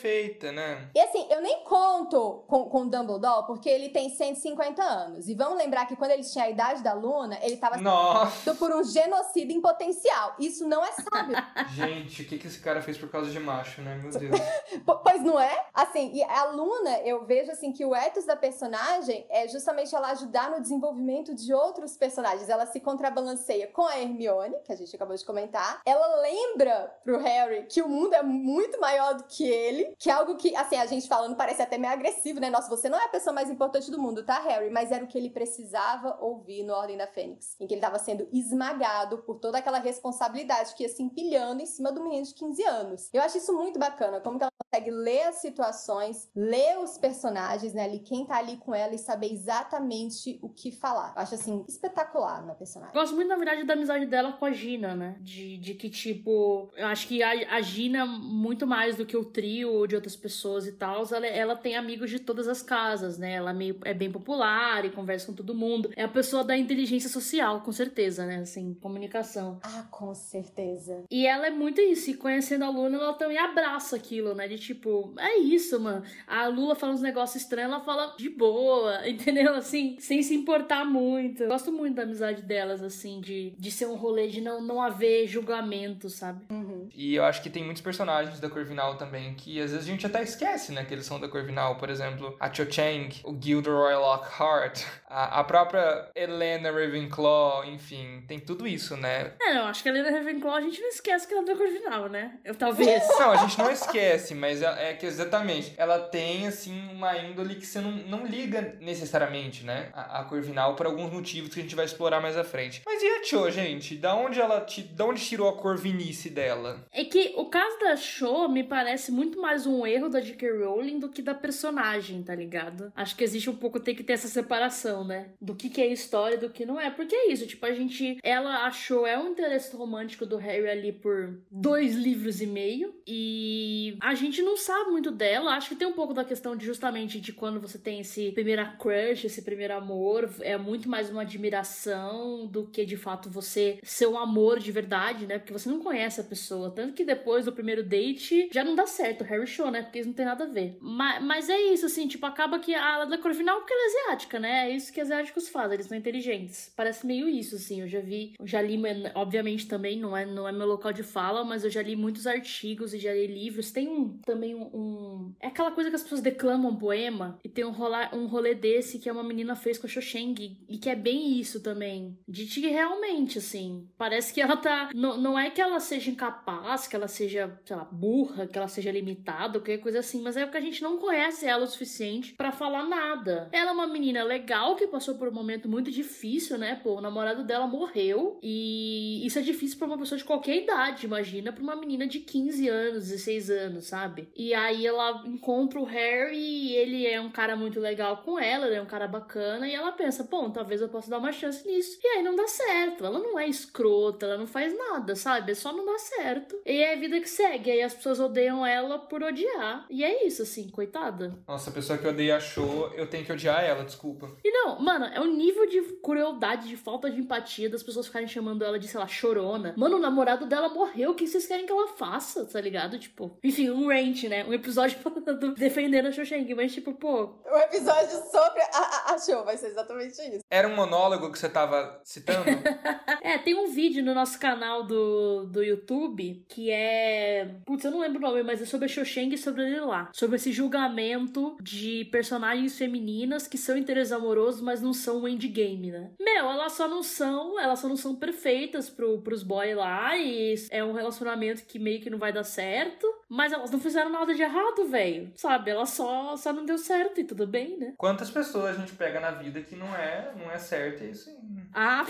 né? E assim, eu nem conto com, com o Dumbledore, porque ele tem 150 anos. E vamos lembrar que quando ele tinha a idade da Luna, ele tava Nossa. por um genocídio em potencial. Isso não é sábio. <laughs> Gente, o que, que esse cara fez por causa de macho, né? Meu Deus. <laughs> Pois não é? Assim, e a Luna, eu vejo assim que o ethos da personagem é justamente ela ajudar no desenvolvimento de outros personagens. Ela se contrabalanceia com a Hermione, que a gente acabou de comentar. Ela lembra pro Harry que o mundo é muito maior do que ele, que é algo que, assim, a gente falando parece até meio agressivo, né? Nossa, você não é a pessoa mais importante do mundo, tá, Harry? Mas era o que ele precisava ouvir no Ordem da Fênix, em que ele tava sendo esmagado por toda aquela responsabilidade que ia se empilhando em cima do menino de 15 anos. Eu acho isso muito bacana, como que ela consegue ler as situações, ler os personagens, né, ali, quem tá ali com ela e saber exatamente o que falar. Eu acho, assim, espetacular na personagem. Gosto muito, na verdade, da amizade dela com a Gina, né? De, de que, tipo, eu acho que a, a Gina, muito mais do que o trio de outras pessoas e tal, ela, ela tem amigos de todas as casas, né? Ela meio, é bem popular e conversa com todo mundo. É a pessoa da inteligência social, com certeza, né? Assim, comunicação. Ah, com certeza. E ela é muito isso, e conhecendo a Luna, ela também abraça aquilo, né? De tipo, é isso, mano. A Lula fala uns negócios estranhos, ela fala de boa, <laughs> entendeu? Assim, sem se importar muito. Gosto muito da amizade delas, assim, de, de ser um rolê de não, não haver julgamento, sabe? Uhum. E eu acho que tem muitos personagens da Corvinal também que às vezes a gente até esquece, né? Que eles são da Corvinal. Por exemplo, a Cho Chang, o Gilderoy Lockhart, a, a própria Helena Ravenclaw, enfim, tem tudo isso, né? É, não, acho que a Helena Ravenclaw a gente não esquece que ela é da Corvinal, né? Eu talvez. Não, a gente não esquece, mas é, é que exatamente, ela tem, assim, uma índole que você não, não liga necessariamente, né? A, a Corvinal por alguns motivos que a gente vai explorar mais à frente. Mas e a Cho, gente? Da onde ela, ti- da onde tirou a corvinice dela? É que o caso da Show me parece muito mais um erro da J.K. Rowling do que da personagem, tá ligado? Acho que existe um pouco, tem que ter essa separação, né? Do que, que é história e do que não é. Porque é isso, tipo, a gente. Ela achou, é um interesse romântico do Harry ali por dois livros e meio. E a gente não sabe muito dela. Acho que tem um pouco da questão de justamente de quando você tem esse primeiro crush, esse primeiro amor. É muito mais uma admiração do que de fato você ser um amor de verdade, né? Porque você não conhece a pessoa. Tanto que depois do primeiro date já não dá certo. Harry Show, né? Porque isso não tem nada a ver. Mas, mas é isso, assim, tipo, acaba que a da cor final porque ela é asiática, né? É isso que asiáticos fazem, eles são inteligentes. Parece meio isso, assim. Eu já vi, já li, obviamente também, não é, não é meu local de fala, mas eu já li muitos artigos e já li livros. Tem um também um. um- É aquela coisa que as pessoas declamam poema e tem um, rola, um rolê desse que uma menina fez com a Xoxeng e que é bem isso também. De que realmente, assim, parece que ela tá. Não, não é que ela seja incapaz, que ela seja, sei lá, burra, que ela seja limitada, qualquer coisa assim, mas é porque a gente não conhece ela o suficiente pra falar nada. Ela é uma menina legal que passou por um momento muito difícil, né? Pô, o namorado dela morreu e isso é difícil pra uma pessoa de qualquer idade, imagina pra uma menina de 15 anos, 16 anos, sabe? Sabe? E aí ela encontra o Harry e ele é um cara muito legal com ela, ele é um cara bacana, e ela pensa, bom, talvez eu possa dar uma chance nisso. E aí não dá certo. Ela não é escrota, ela não faz nada, sabe? É só não dar certo. E é a vida que segue. Aí as pessoas odeiam ela por odiar. E é isso, assim, coitada. Nossa, a pessoa que odeia a show, eu tenho que odiar ela, desculpa. E não, mano, é o nível de crueldade, de falta de empatia das pessoas ficarem chamando ela de, sei lá, chorona. Mano, o namorado dela morreu, o que vocês querem que ela faça, tá ligado? Tipo, enfim, um né? Um episódio <laughs> defendendo a Shoshenki, mas tipo, pô. O episódio sobre a, a, show vai ser exatamente isso. Era um monólogo que você tava citando? <laughs> é, tem um vídeo no nosso canal do, do YouTube que é. Putz, eu não lembro o nome, mas é sobre a Shoshenki e sobre ele lá. Sobre esse julgamento de personagens femininas que são interesses amorosos, mas não são o endgame, né? Meu, elas só não são, elas só não são perfeitas pro, pros boys lá e é um relacionamento que meio que não vai dar certo. Mas elas não fizeram nada de errado, velho. Sabe? Elas só, só não deu certo e tudo bem, né? Quantas pessoas a gente pega na vida que não é, não é certo e isso aí. Ah,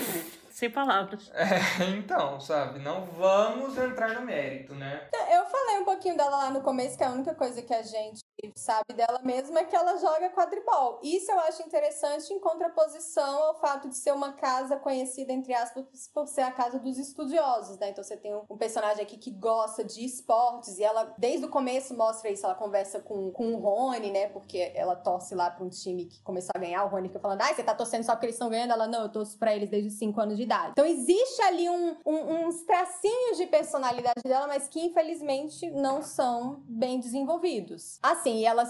sem palavras. É, então, sabe? Não vamos entrar no mérito, né? Eu falei um pouquinho dela lá no começo, que é a única coisa que a gente sabe dela mesma é que ela joga quadribol. Isso eu acho interessante em contraposição ao fato de ser uma casa conhecida, entre aspas, por ser a casa dos estudiosos, né? Então você tem um personagem aqui que gosta de esportes e ela, desde o começo, mostra isso. Ela conversa com, com o Rony, né? Porque ela torce lá pra um time que começou a ganhar. O Rony fica falando, ai, você tá torcendo só porque eles estão ganhando? Ela, não, eu torço pra eles desde os 5 anos de idade. Então existe ali um, um, uns tracinhos de personalidade dela, mas que infelizmente não são bem desenvolvidos. Assim, e ela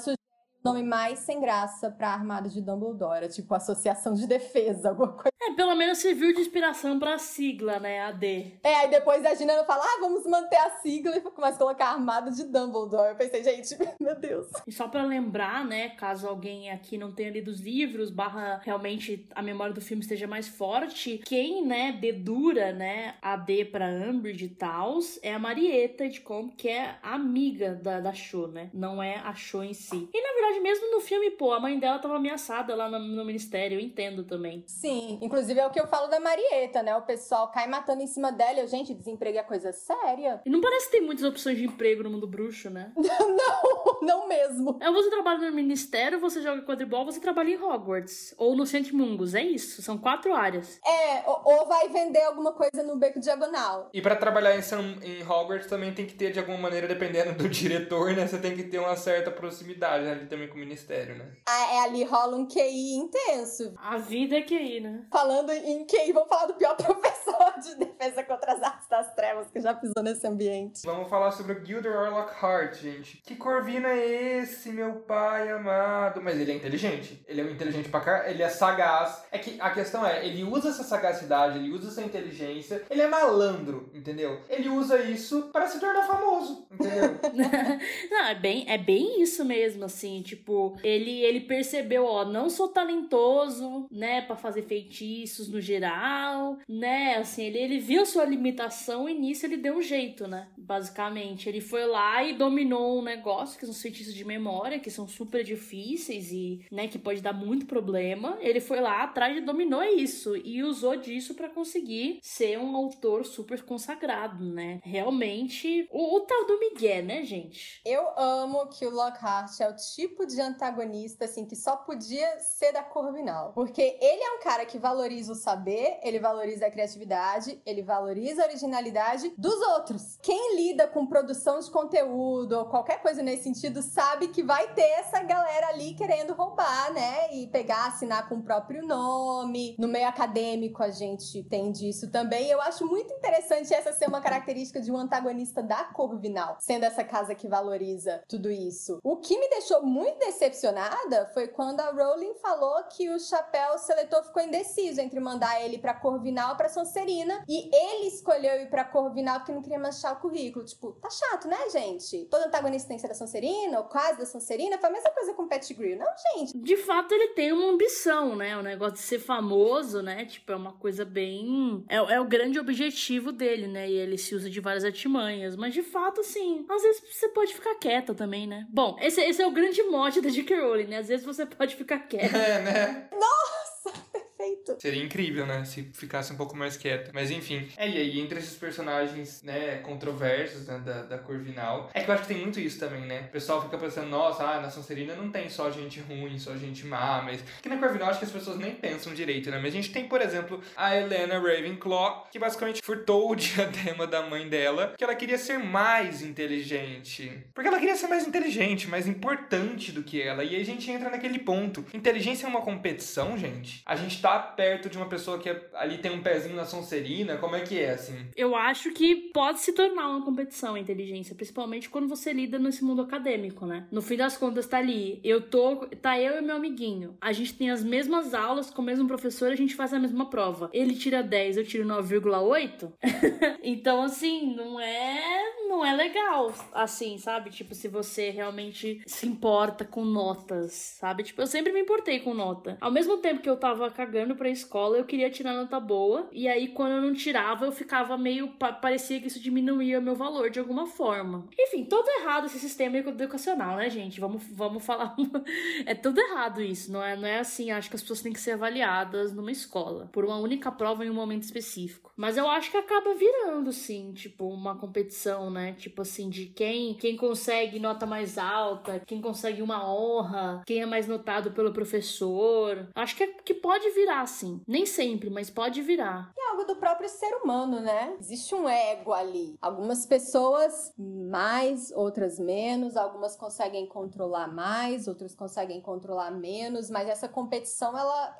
nome mais sem graça pra armada de Dumbledore, tipo Associação de Defesa, alguma coisa. É, pelo menos serviu de inspiração pra sigla, né, AD. É, aí depois a Gina fala, ah, vamos manter a sigla e começa a colocar armada de Dumbledore. Eu pensei, gente, <laughs> meu Deus. E só pra lembrar, né, caso alguém aqui não tenha lido os livros, barra realmente a memória do filme esteja mais forte, quem, né, dedura, né, AD pra Umbridge e tals, é a Marieta de Combe, que é amiga da, da Cho, né, não é a Cho em si. E na verdade verdade, mesmo no filme, pô, a mãe dela tava ameaçada lá no, no, ministério, eu entendo também. Sim, inclusive é o que eu falo da Marieta, né? O pessoal cai matando em cima dela e eu, gente, desemprego é coisa séria. E não parece que tem muitas opções de emprego no mundo bruxo, né? <laughs> não, não mesmo. É, você trabalha no ministério, você joga quadribol, você trabalha em Hogwarts. Ou no Mungus, é isso. São quatro áreas. É, ou, vai vender alguma coisa no beco diagonal. E para trabalhar em, em Hogwarts também tem que ter, de alguma maneira, dependendo do <laughs> diretor, né? Você tem que ter uma certa proximidade ali também também com o ministério, né? Ah, é, ali rola um QI intenso. A vida é QI, né? Falando em QI, vamos falar do pior <laughs> professor de defesa contra as artes das trevas que já pisou nesse ambiente. Vamos falar sobre o Gilderoy Lockhart, gente. Que Corvina é esse, meu pai amado? Mas ele é inteligente. Ele é inteligente pra cá, ele é sagaz. É que a questão é, ele usa essa sagacidade, ele usa essa inteligência, ele é malandro, entendeu? Ele usa isso para se tornar famoso, entendeu? <laughs> Não, é bem, é bem isso mesmo, assim, Tipo, ele, ele percebeu, ó, não sou talentoso, né, para fazer feitiços no geral, né? Assim, ele, ele viu sua limitação e nisso ele deu um jeito, né? Basicamente, ele foi lá e dominou um negócio que são os feitiços de memória, que são super difíceis e, né, que pode dar muito problema. Ele foi lá atrás e dominou isso e usou disso para conseguir ser um autor super consagrado, né? Realmente, o, o tal do Miguel, né, gente? Eu amo que o Lockhart é o tipo tipo de antagonista, assim, que só podia ser da Corvinal. Porque ele é um cara que valoriza o saber, ele valoriza a criatividade, ele valoriza a originalidade dos outros. Quem lida com produção de conteúdo ou qualquer coisa nesse sentido sabe que vai ter essa galera ali querendo roubar, né? E pegar, assinar com o próprio nome. No meio acadêmico a gente tem disso também. Eu acho muito interessante essa ser uma característica de um antagonista da Corvinal, sendo essa casa que valoriza tudo isso. O que me deixou muito decepcionada foi quando a Rowling falou que o chapéu seletor ficou indeciso entre mandar ele para Corvinal ou para Sonserina e ele escolheu ir para Corvinal porque não queria manchar o currículo. Tipo, tá chato, né, gente? Todo antagonista tem que ser da Sonserina ou quase da Sonserina. Foi a mesma coisa com o Pettigrew. Não, gente. De fato, ele tem uma ambição, né? O negócio de ser famoso, né? Tipo, é uma coisa bem. É, é o grande objetivo dele, né? E ele se usa de várias artimanhas. Mas de fato, assim, às vezes você pode ficar quieta também, né? Bom, esse, esse é o grande mote da J.K. Rowling, né? Às vezes você pode ficar quieto. É, né? Nossa, perfeito. Seria incrível, né? Se ficasse um pouco mais quieta. Mas enfim. É, e aí, entre esses personagens, né, controversos né, da, da Corvinal. É que eu acho que tem muito isso também, né? O pessoal fica pensando, nossa, ah, na Sonserina não tem só gente ruim, só gente má, mas. Que na Corvinal acho que as pessoas nem pensam direito, né? Mas a gente tem, por exemplo, a Helena Ravenclaw, que basicamente furtou o <laughs> diadema da mãe dela, que ela queria ser mais inteligente. Porque ela queria ser mais inteligente, mais importante do que ela. E aí a gente entra naquele ponto. Inteligência é uma competição, gente? A gente tá perto de uma pessoa que é, ali tem um pezinho na Sonserina? Como é que é, assim? Eu acho que pode se tornar uma competição a inteligência, principalmente quando você lida nesse mundo acadêmico, né? No fim das contas, tá ali. Eu tô. Tá eu e meu amiguinho. A gente tem as mesmas aulas com o mesmo professor, a gente faz a mesma prova. Ele tira 10, eu tiro 9,8. <laughs> então, assim, não é. Não é legal, assim, sabe? Tipo, se você realmente se importa com notas, sabe? Tipo, eu sempre me importei com nota. Ao mesmo tempo que eu tava cagando pra escola, eu queria tirar nota boa. E aí, quando eu não tirava, eu ficava meio. Parecia que isso diminuía meu valor de alguma forma. Enfim, todo errado esse sistema educacional, né, gente? Vamos, vamos falar. <laughs> é tudo errado isso. Não é, não é assim. Acho que as pessoas têm que ser avaliadas numa escola por uma única prova em um momento específico. Mas eu acho que acaba virando, sim, tipo, uma competição, né? Tipo assim, de quem, quem consegue nota mais alta, quem consegue uma honra, quem é mais notado pelo professor. Acho que, é, que pode virar, sim. Nem sempre, mas pode virar. É algo do próprio ser humano, né? Existe um ego ali. Algumas pessoas mais, outras menos, algumas conseguem controlar mais, outras conseguem controlar menos, mas essa competição, ela,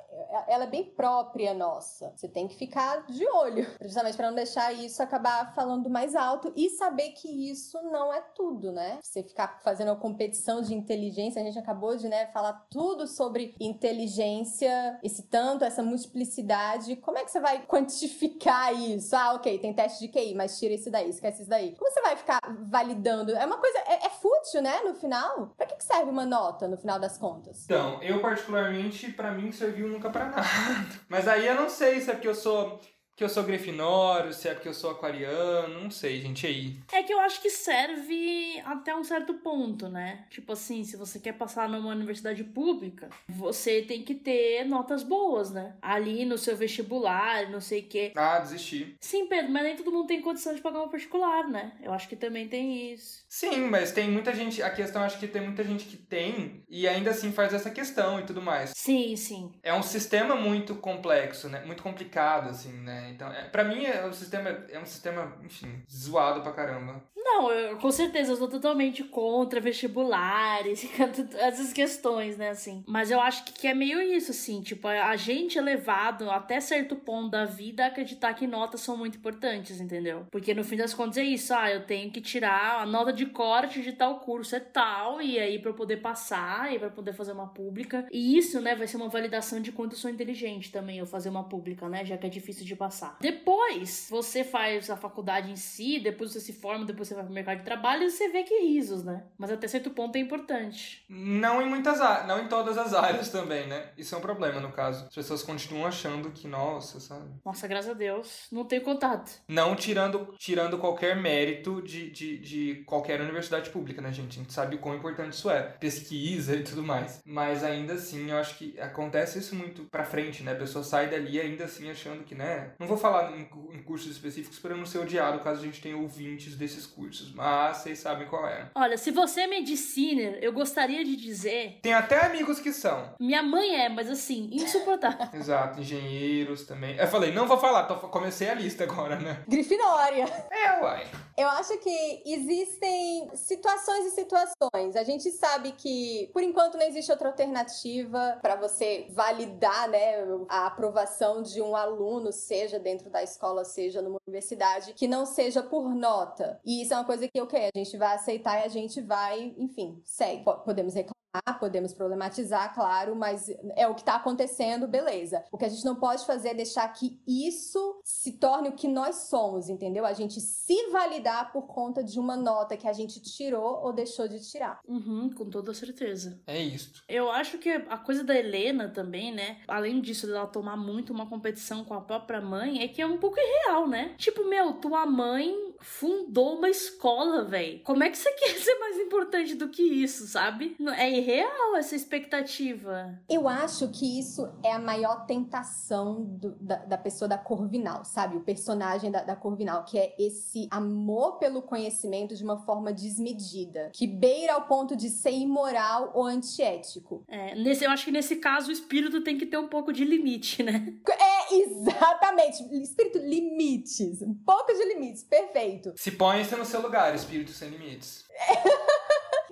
ela é bem própria nossa. Você tem que ficar de olho, justamente para não deixar isso acabar falando mais alto e saber que isso não é tudo, né? Você ficar fazendo uma competição de inteligência, a gente acabou de, né, falar tudo sobre inteligência, esse tanto, essa multiplicidade. Como é que você vai quantificar isso? Ah, ok, tem teste de QI, mas tira esse daí, esquece isso daí. Como você vai ficar validando? É uma coisa, é, é fútil, né, no final? Pra que, que serve uma nota, no final das contas? Então, eu particularmente, para mim, serviu nunca para nada. <laughs> Mas aí eu não sei se é porque eu sou que eu sou grifinório, se é porque eu sou aquariano, não sei, gente, aí. É que eu acho que serve até um certo ponto, né? Tipo assim, se você quer passar numa universidade pública, você tem que ter notas boas, né? Ali no seu vestibular, não sei o quê. Ah, desisti. Sim, Pedro, mas nem todo mundo tem condição de pagar uma particular, né? Eu acho que também tem isso. Sim, mas tem muita gente, a questão acho que tem muita gente que tem e ainda assim faz essa questão e tudo mais. Sim, sim. É um sistema muito complexo, né? Muito complicado, assim, né? Então, é, para mim, é, o sistema é um sistema, enfim, zoado pra caramba. Não, eu, com certeza, eu sou totalmente contra vestibulares, <laughs> essas questões, né, assim. Mas eu acho que, que é meio isso, assim, tipo, a gente é levado até certo ponto da vida a acreditar que notas são muito importantes, entendeu? Porque no fim das contas é isso, ah, eu tenho que tirar a nota de corte de tal curso é tal, e aí pra eu poder passar, e pra poder fazer uma pública. E isso, né, vai ser uma validação de quanto eu sou inteligente também, eu fazer uma pública, né, já que é difícil de passar. Depois, você faz a faculdade em si, depois você se forma, depois você vai pro mercado de trabalho e você vê que risos, né? Mas até certo ponto é importante. Não em muitas áreas, não em todas as áreas também, né? Isso é um problema no caso. As pessoas continuam achando que, nossa, sabe? Nossa, graças a Deus, não tenho contato. Não tirando, tirando qualquer mérito de, de, de qualquer universidade pública, né, gente? A gente sabe o quão importante isso é. Pesquisa e tudo mais. Mas ainda assim, eu acho que acontece isso muito pra frente, né? A pessoa sai dali ainda assim achando que, né? Não vou falar em, em cursos específicos para não ser odiado caso a gente tenha ouvintes desses cursos, mas vocês sabem qual é. Olha, se você é medicina, eu gostaria de dizer. Tem até amigos que são. Minha mãe é, mas assim, insuportável. <laughs> Exato, engenheiros também. Eu falei, não vou falar, tô, comecei a lista agora, né? Grifinória. É, uai. Eu acho que existem situações e situações. A gente sabe que, por enquanto, não existe outra alternativa para você validar né, a aprovação de um aluno, seja dentro da escola, seja numa universidade, que não seja por nota. E isso é uma coisa que, ok, a gente vai aceitar e a gente vai, enfim, segue. Podemos reclamar podemos problematizar, claro, mas é o que está acontecendo, beleza. O que a gente não pode fazer é deixar que isso se torne o que nós somos, entendeu? A gente se validar por conta de uma nota que a gente tirou ou deixou de tirar. Uhum, com toda certeza. É isso. Eu acho que a coisa da Helena também, né? Além disso, dela tomar muito uma competição com a própria mãe, é que é um pouco irreal, né? Tipo, meu, tua mãe fundou uma escola, velho. Como é que você <laughs> quer ser mais importante do que isso, sabe? É irreal essa expectativa. Eu acho que isso é a maior tentação do, da, da, pessoa da Corvinal, sabe? O personagem da, da Corvinal, que é esse amor pelo conhecimento de uma forma desmedida, que beira ao ponto de ser imoral ou antiético. É, nesse, eu acho que nesse caso o espírito tem que ter um pouco de limite, né? É, exatamente. Espírito, limites. Um pouco de limites. Perfeito. Se põe-se no seu lugar, espírito sem limites. <laughs>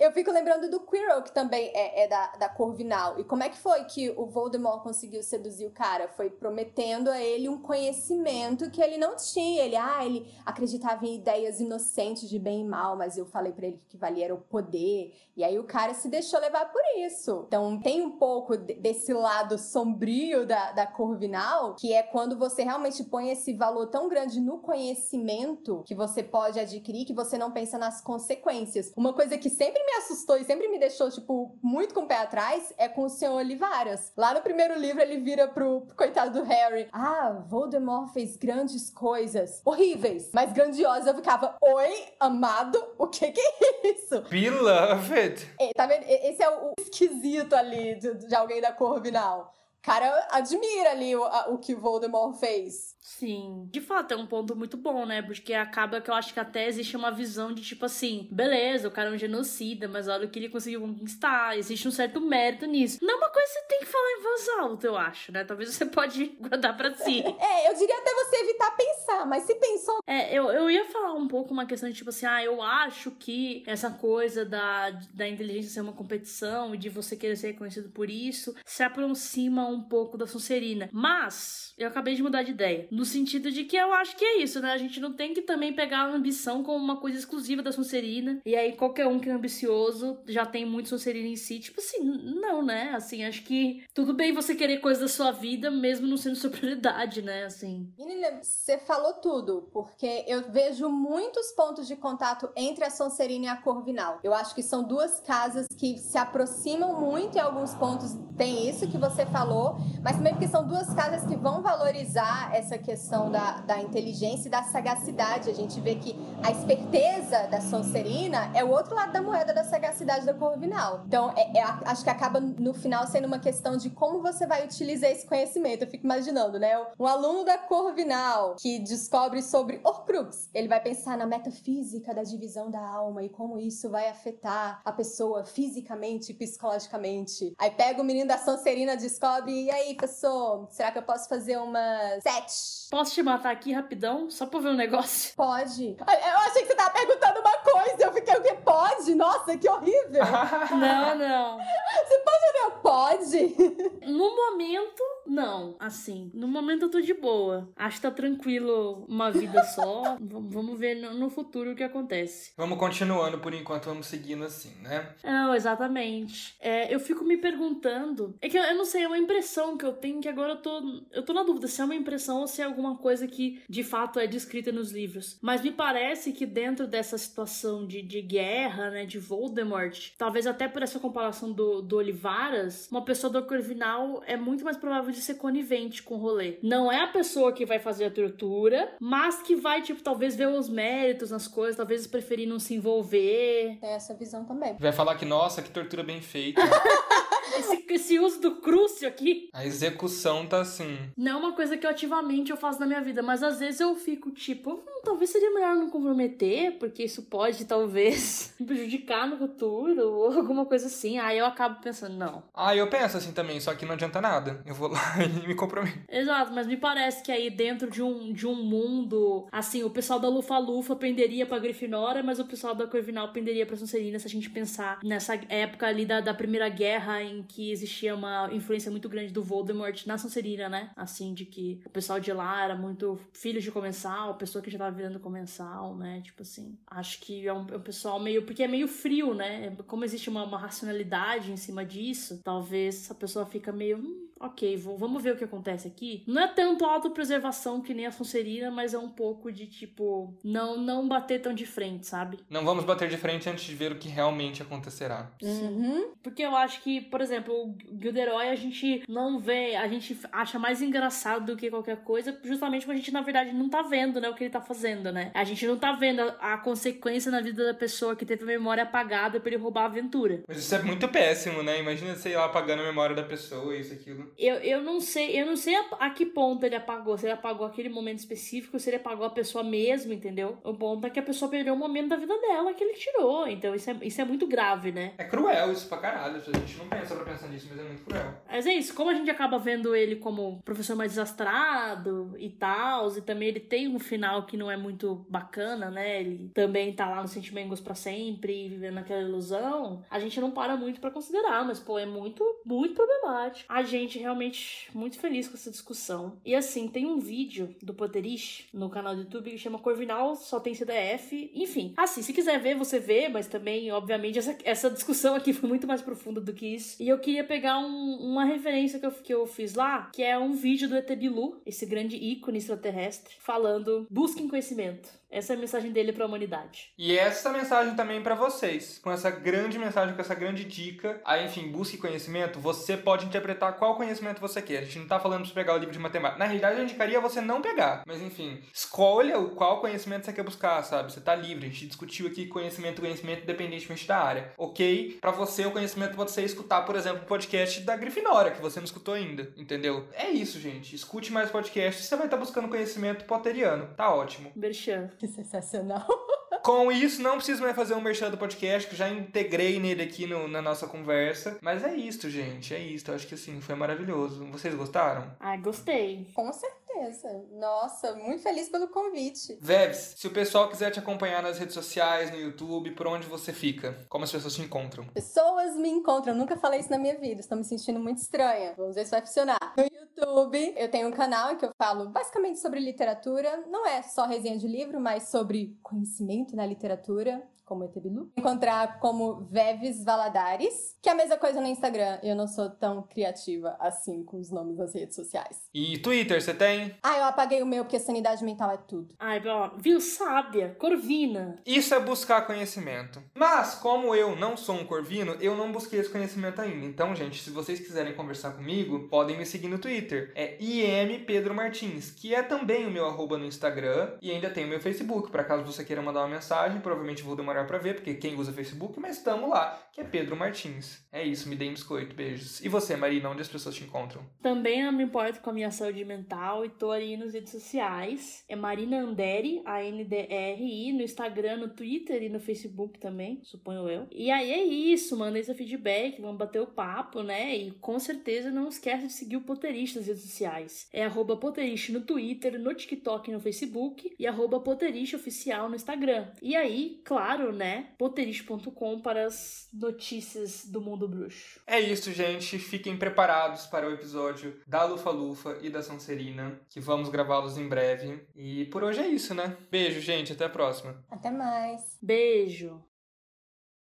Eu fico lembrando do Quirrell, que também é, é, da, da Corvinal. E como é que foi que o Voldemort conseguiu seduzir o cara? Foi prometendo a ele um conhecimento que ele não tinha. Ele, ah, ele acreditava em ideias inocentes de bem e mal, mas eu falei para ele que valia era o poder. E aí o cara se deixou levar por isso. Então tem um pouco desse lado sombrio da, da Corvinal, que é quando você realmente põe esse valor tão grande no conhecimento que você pode adquirir que você não pensa nas consequências. Uma coisa que sempre me me assustou e sempre me deixou, tipo, muito com o pé atrás é com o Senhor Olivaras. Lá no primeiro livro ele vira pro, pro coitado do Harry: Ah, Voldemort fez grandes coisas. Horríveis, mas grandiosas. Eu ficava: Oi, amado? O que que é isso? Beloved! É, tá vendo? Esse é o esquisito ali de, de alguém da Corvinal cara admira ali o, a, o que Voldemort fez. Sim, de fato é um ponto muito bom, né? Porque acaba que eu acho que até existe uma visão de tipo assim, beleza, o cara é um genocida, mas olha o que ele conseguiu conquistar, existe um certo mérito nisso. Não é uma coisa que você tem que falar em voz alta, eu acho, né? Talvez você pode <laughs> guardar para si. é, eu diria até você evitar pensar, mas se pensou. É, eu, eu ia falar um pouco uma questão de tipo assim, ah, eu acho que essa coisa da, da inteligência ser uma competição e de você querer ser reconhecido por isso se aproxima um pouco da Sonserina. Mas eu acabei de mudar de ideia. No sentido de que eu acho que é isso, né? A gente não tem que também pegar a ambição como uma coisa exclusiva da Sonserina. E aí qualquer um que é ambicioso já tem muito Sonserina em si. Tipo assim, não, né? Assim, acho que tudo bem você querer coisas da sua vida, mesmo não sendo <laughs> sua prioridade, né? Assim. Menina, você falou tudo, porque eu vejo muitos pontos de contato entre a Sonserina e a Corvinal. Eu acho que são duas casas que se aproximam muito em alguns pontos. Tem isso que você falou, mas também porque são duas casas que vão valorizar essa questão da, da inteligência e da sagacidade. A gente vê que a esperteza da Sonserina é o outro lado da moeda da sagacidade da Corvinal. Então, é, é, acho que acaba no final sendo uma questão de como você vai utilizar esse conhecimento. Eu fico imaginando, né? Um aluno da Corvinal que descobre sobre Horcrux, ele vai pensar na metafísica da divisão da alma e como isso vai afetar a pessoa fisicamente e psicologicamente. Aí pega o menino da Sonserina, descobre e aí, pessoal, será que eu posso fazer uma sete? Posso te matar aqui rapidão, só pra ver um negócio? Pode. Eu achei que você tava perguntando uma coisa, eu fiquei, o que pode? Nossa, que horrível. <laughs> não, não. Você pode ver, pode? No momento, não, assim, no momento eu tô de boa. Acho que tá tranquilo uma vida só. <laughs> vamos ver no, futuro o que acontece. Vamos continuando por enquanto, vamos seguindo assim, né? Não, exatamente. É, eu fico me perguntando. É que eu, eu, não sei, é uma impressão que eu tenho que agora eu tô. Eu tô na dúvida se é uma impressão ou se é alguma coisa que de fato é descrita nos livros. Mas me parece que dentro dessa situação de, de guerra, né, de Voldemort, talvez até por essa comparação do, do Olivaras, uma pessoa do Corvinal é muito mais provável de ser conivente com o rolê. Não é a pessoa que vai fazer a tortura, mas que vai, tipo, talvez ver os méritos nas coisas, talvez preferir não se envolver. Tem essa visão também. Vai falar que, nossa, que tortura bem feita. <laughs> esse, esse uso do crucio aqui. A execução tá assim. Não é uma coisa que eu ativamente eu faço na minha vida, mas às vezes eu fico tipo, hum, talvez seria melhor não comprometer, porque isso pode talvez <laughs> prejudicar no futuro ou alguma coisa assim. Aí eu acabo pensando, não. Ah, eu penso assim também, só que não adianta nada. Eu vou lá <laughs> e me comprometo. Exato, mas me parece que aí dentro de um, de um mundo, assim, o pessoal da Lufa-Lufa penderia pra Grifinória, mas o pessoal da Corvinal penderia pra Sonserina, se a gente pensar nessa época ali da, da Primeira Guerra em que existia uma influência muito grande do Voldemort na Sonserina, né? Assim, de que o pessoal de lá era muito filho de comensal, pessoa que já tava virando comensal, né? Tipo assim, acho que é um, é um pessoal meio. Porque é meio frio, né? Como existe uma, uma racionalidade em cima disso, talvez a pessoa fica meio. Hum, ok, vou, vamos ver o que acontece aqui. Não é tanto autopreservação que nem a Sonserina, mas é um pouco de tipo, não, não bater tão de frente, sabe? Não vamos bater de frente antes de ver o que realmente acontecerá. Uhum. Porque eu acho que, por exemplo, o Gilderoy a gente não vê, a gente acha mais engraçado do que qualquer coisa, justamente porque a gente, na verdade, não tá vendo, né, o que ele tá fazendo, né? A gente não tá vendo a, a consequência na vida da pessoa que teve a memória apagada pra ele roubar a aventura. Mas isso é muito péssimo, né? Imagina, sei lá, apagando a memória da pessoa, isso, aquilo. Eu, eu não sei, eu não sei a, a que ponto ele apagou. Se ele apagou aquele momento específico, se ele apagou a pessoa mesmo, entendeu? O ponto é que a pessoa perdeu um momento da vida dela que ele tirou. Então isso é, isso é muito grave, né? É cruel isso pra caralho. A gente não pensa pra pensar nisso, mas é muito cruel. Mas é isso, como a gente acaba vendo ele como professor mais desastrado e tal, e também ele tem um final que não é muito bacana, né? Ele também tá lá no Sentimengos pra sempre, vivendo aquela ilusão. A gente não para muito pra considerar, mas pô, é muito, muito problemático. A gente realmente muito feliz com essa discussão. E assim, tem um vídeo do Potterish no canal do YouTube que chama Corvinal só tem CDF. Enfim, assim, se quiser ver, você vê, mas também, obviamente, essa, essa discussão aqui <laughs> foi muito mais profunda do que isso. E eu queria pegar um- uma referência que eu, que eu fiz lá, que é um vídeo do ET Bilu, esse grande ícone extraterrestre, falando: busquem conhecimento. Essa é a mensagem dele pra humanidade. E essa mensagem também pra vocês. Com essa grande mensagem, com essa grande dica. Aí, enfim, busque conhecimento. Você pode interpretar qual conhecimento você quer. A gente não tá falando você pegar o livro de matemática. Na realidade, eu indicaria você não pegar. Mas, enfim, escolha o qual conhecimento você quer buscar, sabe? Você tá livre. A gente discutiu aqui conhecimento, conhecimento, independentemente da área. Ok? Pra você, o conhecimento pode ser escutar, por exemplo, o podcast da Grifinória, que você não escutou ainda. Entendeu? É isso, gente. Escute mais podcasts. Você vai estar buscando conhecimento potteriano. Tá ótimo. Merchan. Que sensacional. <laughs> Com isso, não preciso mais fazer um merchan do podcast, que eu já integrei nele aqui no- na nossa conversa. Mas é isso, gente. É isso. Eu acho que assim, foi maravilhoso. Vocês gostaram? Ai, gostei. Com certeza. Nossa, muito feliz pelo convite. Vebs, se o pessoal quiser te acompanhar nas redes sociais, no YouTube, por onde você fica? Como as pessoas te encontram? Pessoas me encontram, eu nunca falei isso na minha vida, estou me sentindo muito estranha. Vamos ver se vai funcionar. No YouTube, eu tenho um canal em que eu falo basicamente sobre literatura. Não é só resenha de livro, mas sobre conhecimento na literatura, como ET Bilu. Encontrar como Veves Valadares, que é a mesma coisa no Instagram. Eu não sou tão criativa assim com os nomes das redes sociais. E Twitter, você tem? Ah, eu apaguei o meu porque sanidade mental é tudo. Ai, ó, viu? Sábia, Corvina. Isso é buscar conhecimento. Mas, como eu não sou um corvino, eu não busquei esse conhecimento ainda. Então, gente, se vocês quiserem conversar comigo, podem me seguir no Twitter. É IM Pedro Martins, que é também o meu arroba no Instagram. E ainda tem o meu Facebook, para caso você queira mandar uma mensagem. Provavelmente vou demorar pra ver, porque quem usa Facebook, mas estamos lá, que é Pedro Martins. É isso, me deem biscoito, beijos. E você, Marina, onde as pessoas te encontram? Também não me importo com a minha saúde mental e tô aí nas redes sociais. É Marina Anderi, A-N-D-R-I, no Instagram, no Twitter e no Facebook também, suponho eu. E aí é isso, mandem seu feedback, vamos bater o papo, né? E com certeza não esquece de seguir o Potterista nas redes sociais. É arroba Potterista no Twitter, no TikTok e no Facebook e arroba Potterista Oficial no Instagram. E aí, claro, né? Potterista.com para as notícias do mundo bruxo. É isso, gente. Fiquem preparados para o episódio da Lufa Lufa e da Sonserina, que vamos gravá-los em breve. E por hoje é isso, né? Beijo, gente. Até a próxima. Até mais. Beijo!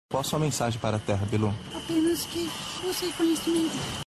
Qual a sua mensagem para a Terra, Bilu? Apenas que busque conhecimento.